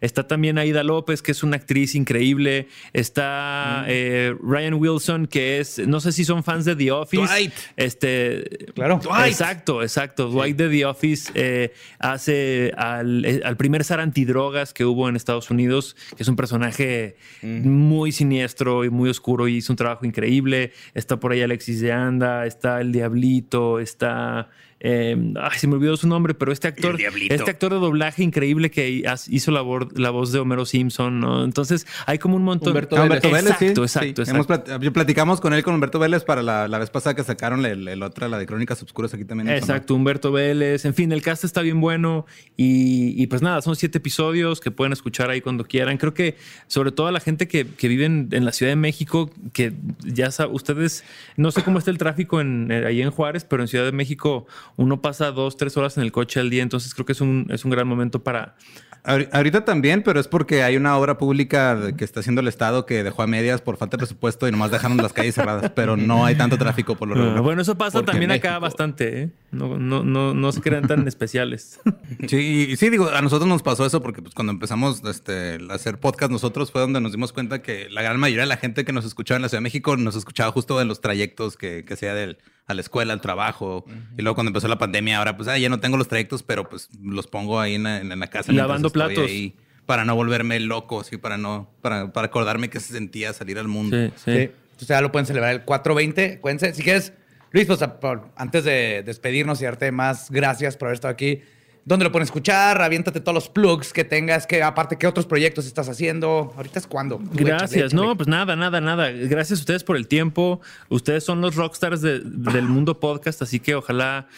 está también Aida López, que es una actriz increíble. Está eh, Ryan Wilson, que es, no sé si son fans de The Office. Dwight. Este, Claro. Exacto, exacto. Dwight de The Office eh, hace al, al primer zar antidrogas que hubo en Estados Unidos, que es un personaje muy siniestro y muy oscuro y hizo un trabajo increíble. Está por ahí Alexis de Anda, está el Diablito, está... eh, ay, se me olvidó su nombre, pero este actor, este actor de doblaje increíble que hizo la, voz de Homero Simpson, ¿no? Entonces hay como un montón. Humberto Ah, Humberto Vélez, sí. Exacto, sí. exacto, Hemos exacto. yo platicamos con él, con Humberto Vélez, para la, la vez pasada que sacaron el, el otra, la de Crónicas Obscuras aquí también. Exacto, Humberto Vélez. En fin, el cast está bien bueno. Y, y pues nada, son siete episodios que pueden escuchar ahí cuando quieran. Creo que sobre todo a la gente que, que vive en, en la Ciudad de México, que ya saben, ustedes, no sé cómo está el tráfico en, eh, ahí en Juárez, pero en Ciudad de México uno pasa dos, tres horas en el coche al día. Entonces creo que es un, es un gran momento para... Ahori- Ahorita también, pero es porque hay una obra pública que está haciendo el Estado que dejó a medias por falta de presupuesto y nomás dejaron las calles cerradas, pero no hay tanto tráfico por lo regular. Ah, bueno, eso pasa también acá bastante. ¿eh? No, no, no, no se crean tan especiales. Sí, y sí, digo, a nosotros nos pasó eso porque pues, cuando empezamos este, a hacer podcast nosotros fue donde nos dimos cuenta que la gran mayoría de la gente que nos escuchaba en la Ciudad de México nos escuchaba justo en los trayectos que, que sea del, a la escuela, al trabajo. Y luego cuando empezó la pandemia, ahora pues ah, ya no tengo los trayectos, pero pues los pongo ahí en la, en la casa. Lavando platos. ahí para no volverme loco, sí, para no, para, para acordarme que se sentía salir al mundo. Sí, sí. Sí. Entonces ya lo pueden celebrar el 420. Acuérdense, si quieres, Luis, pues a- por- antes de despedirnos y darte más gracias por haber estado aquí, ¿dónde lo pueden escuchar? Aviéntate todos los plugs que tengas, que aparte, ¿qué otros proyectos estás haciendo? Ahorita es cuando. Gracias. No, pues nada, nada, nada. Gracias a ustedes por el tiempo. Ustedes son los rockstars de- del mundo podcast, así que ojalá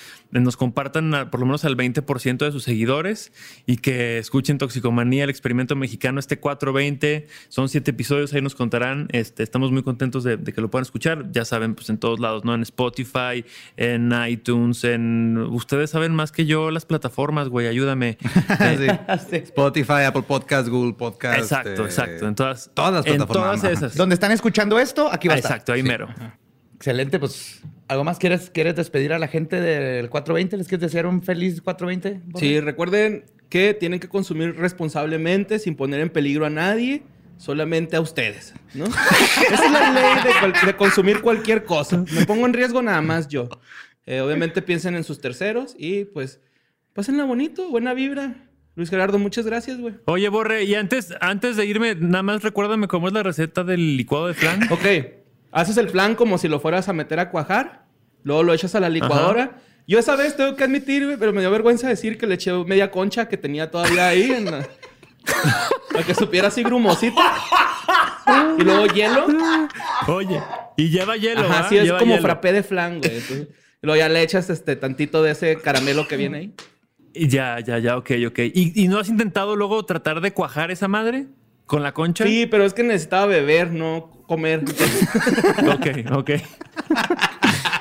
nos compartan a- por lo menos al 20% de sus seguidores y que escuchen Toxicomanía, el experimento mexicano, este 420. Son siete episodios, ahí nos contarán. Este, estamos muy contentos de, de que lo puedan escuchar. Ya saben, pues en todos lados, ¿no? En Spotify, en iTunes, en... Ustedes saben más que yo las plataformas, güey, ayúdame. Eh, Sí. Spotify, Apple Podcast, Google Podcast. Exacto, eh, exacto. En todas, todas las en plataformas. todas Ajá. esas. Donde están escuchando esto, aquí va a estar. Exacto, ahí mero. Excelente, pues. ¿Algo más quieres, quieres despedir a la gente del 420? ¿Les quieres desear un feliz 420? Borre? Sí, recuerden que tienen que consumir responsablemente, sin poner en peligro a nadie, solamente a ustedes, ¿no? Esa es la ley de, cual- de consumir cualquier cosa. Me pongo en riesgo nada más yo. Eh, obviamente piensen en sus terceros y pues pásenla bonito, buena vibra. Luis Gerardo, muchas gracias, güey. Oye, Borre, y antes, antes de irme, nada más recuérdame cómo es la receta del licuado de flan. Ok, haces el flan como si lo fueras a meter a cuajar, luego lo echas a la licuadora. Yo esa vez tengo que admitir, güey, pero me dio vergüenza decir que le eché media concha que tenía todavía ahí en la- para que supiera así grumosito. y luego hielo. Oye, y lleva hielo, Ajá, ¿va? sí, es Lleva como hielo. frappé de flan, güey. Entonces, y luego ya le echas este tantito de ese caramelo que viene ahí. Ya, ya, ya, ok, ok. ¿Y, y no has intentado luego tratar de cuajar esa madre con la concha? Sí, pero es que necesitaba beber, no comer. Ok, ok.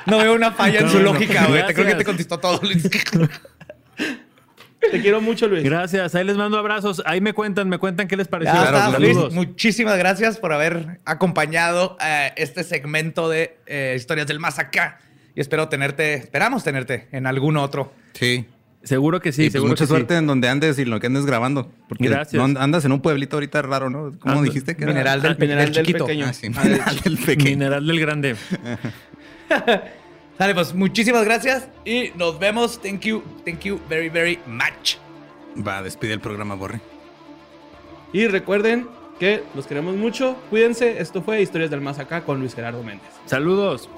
No veo una falla en su no. lógica, güey. Te creo que te contestó todo, Luis. Te quiero mucho, Luis. Gracias, ahí les mando abrazos. Ahí me cuentan, me cuentan qué les pareció. Está, Luis. Muchísimas gracias por haber acompañado eh, este segmento de eh, Historias del Más Acá. Y espero tenerte, esperamos tenerte en algún otro. Sí. Seguro que sí, y pues seguro mucha que suerte sí. en donde andes y lo que andes grabando. Porque Gracias. no and- andas en un pueblito ahorita raro, ¿no? ¿Cómo Ando- dijiste que era? Mineral del, Ah, mineral del del chiquito. pequeño. Ah, sí, mineral del pequeño. Mineral del Grande. Sale, pues muchísimas gracias y nos vemos. Thank you, thank you very, very much. Va, despide el programa, Borre. Y recuerden que los queremos mucho. Cuídense. Esto fue Historias del Más Acá con Luis Gerardo Méndez. Saludos.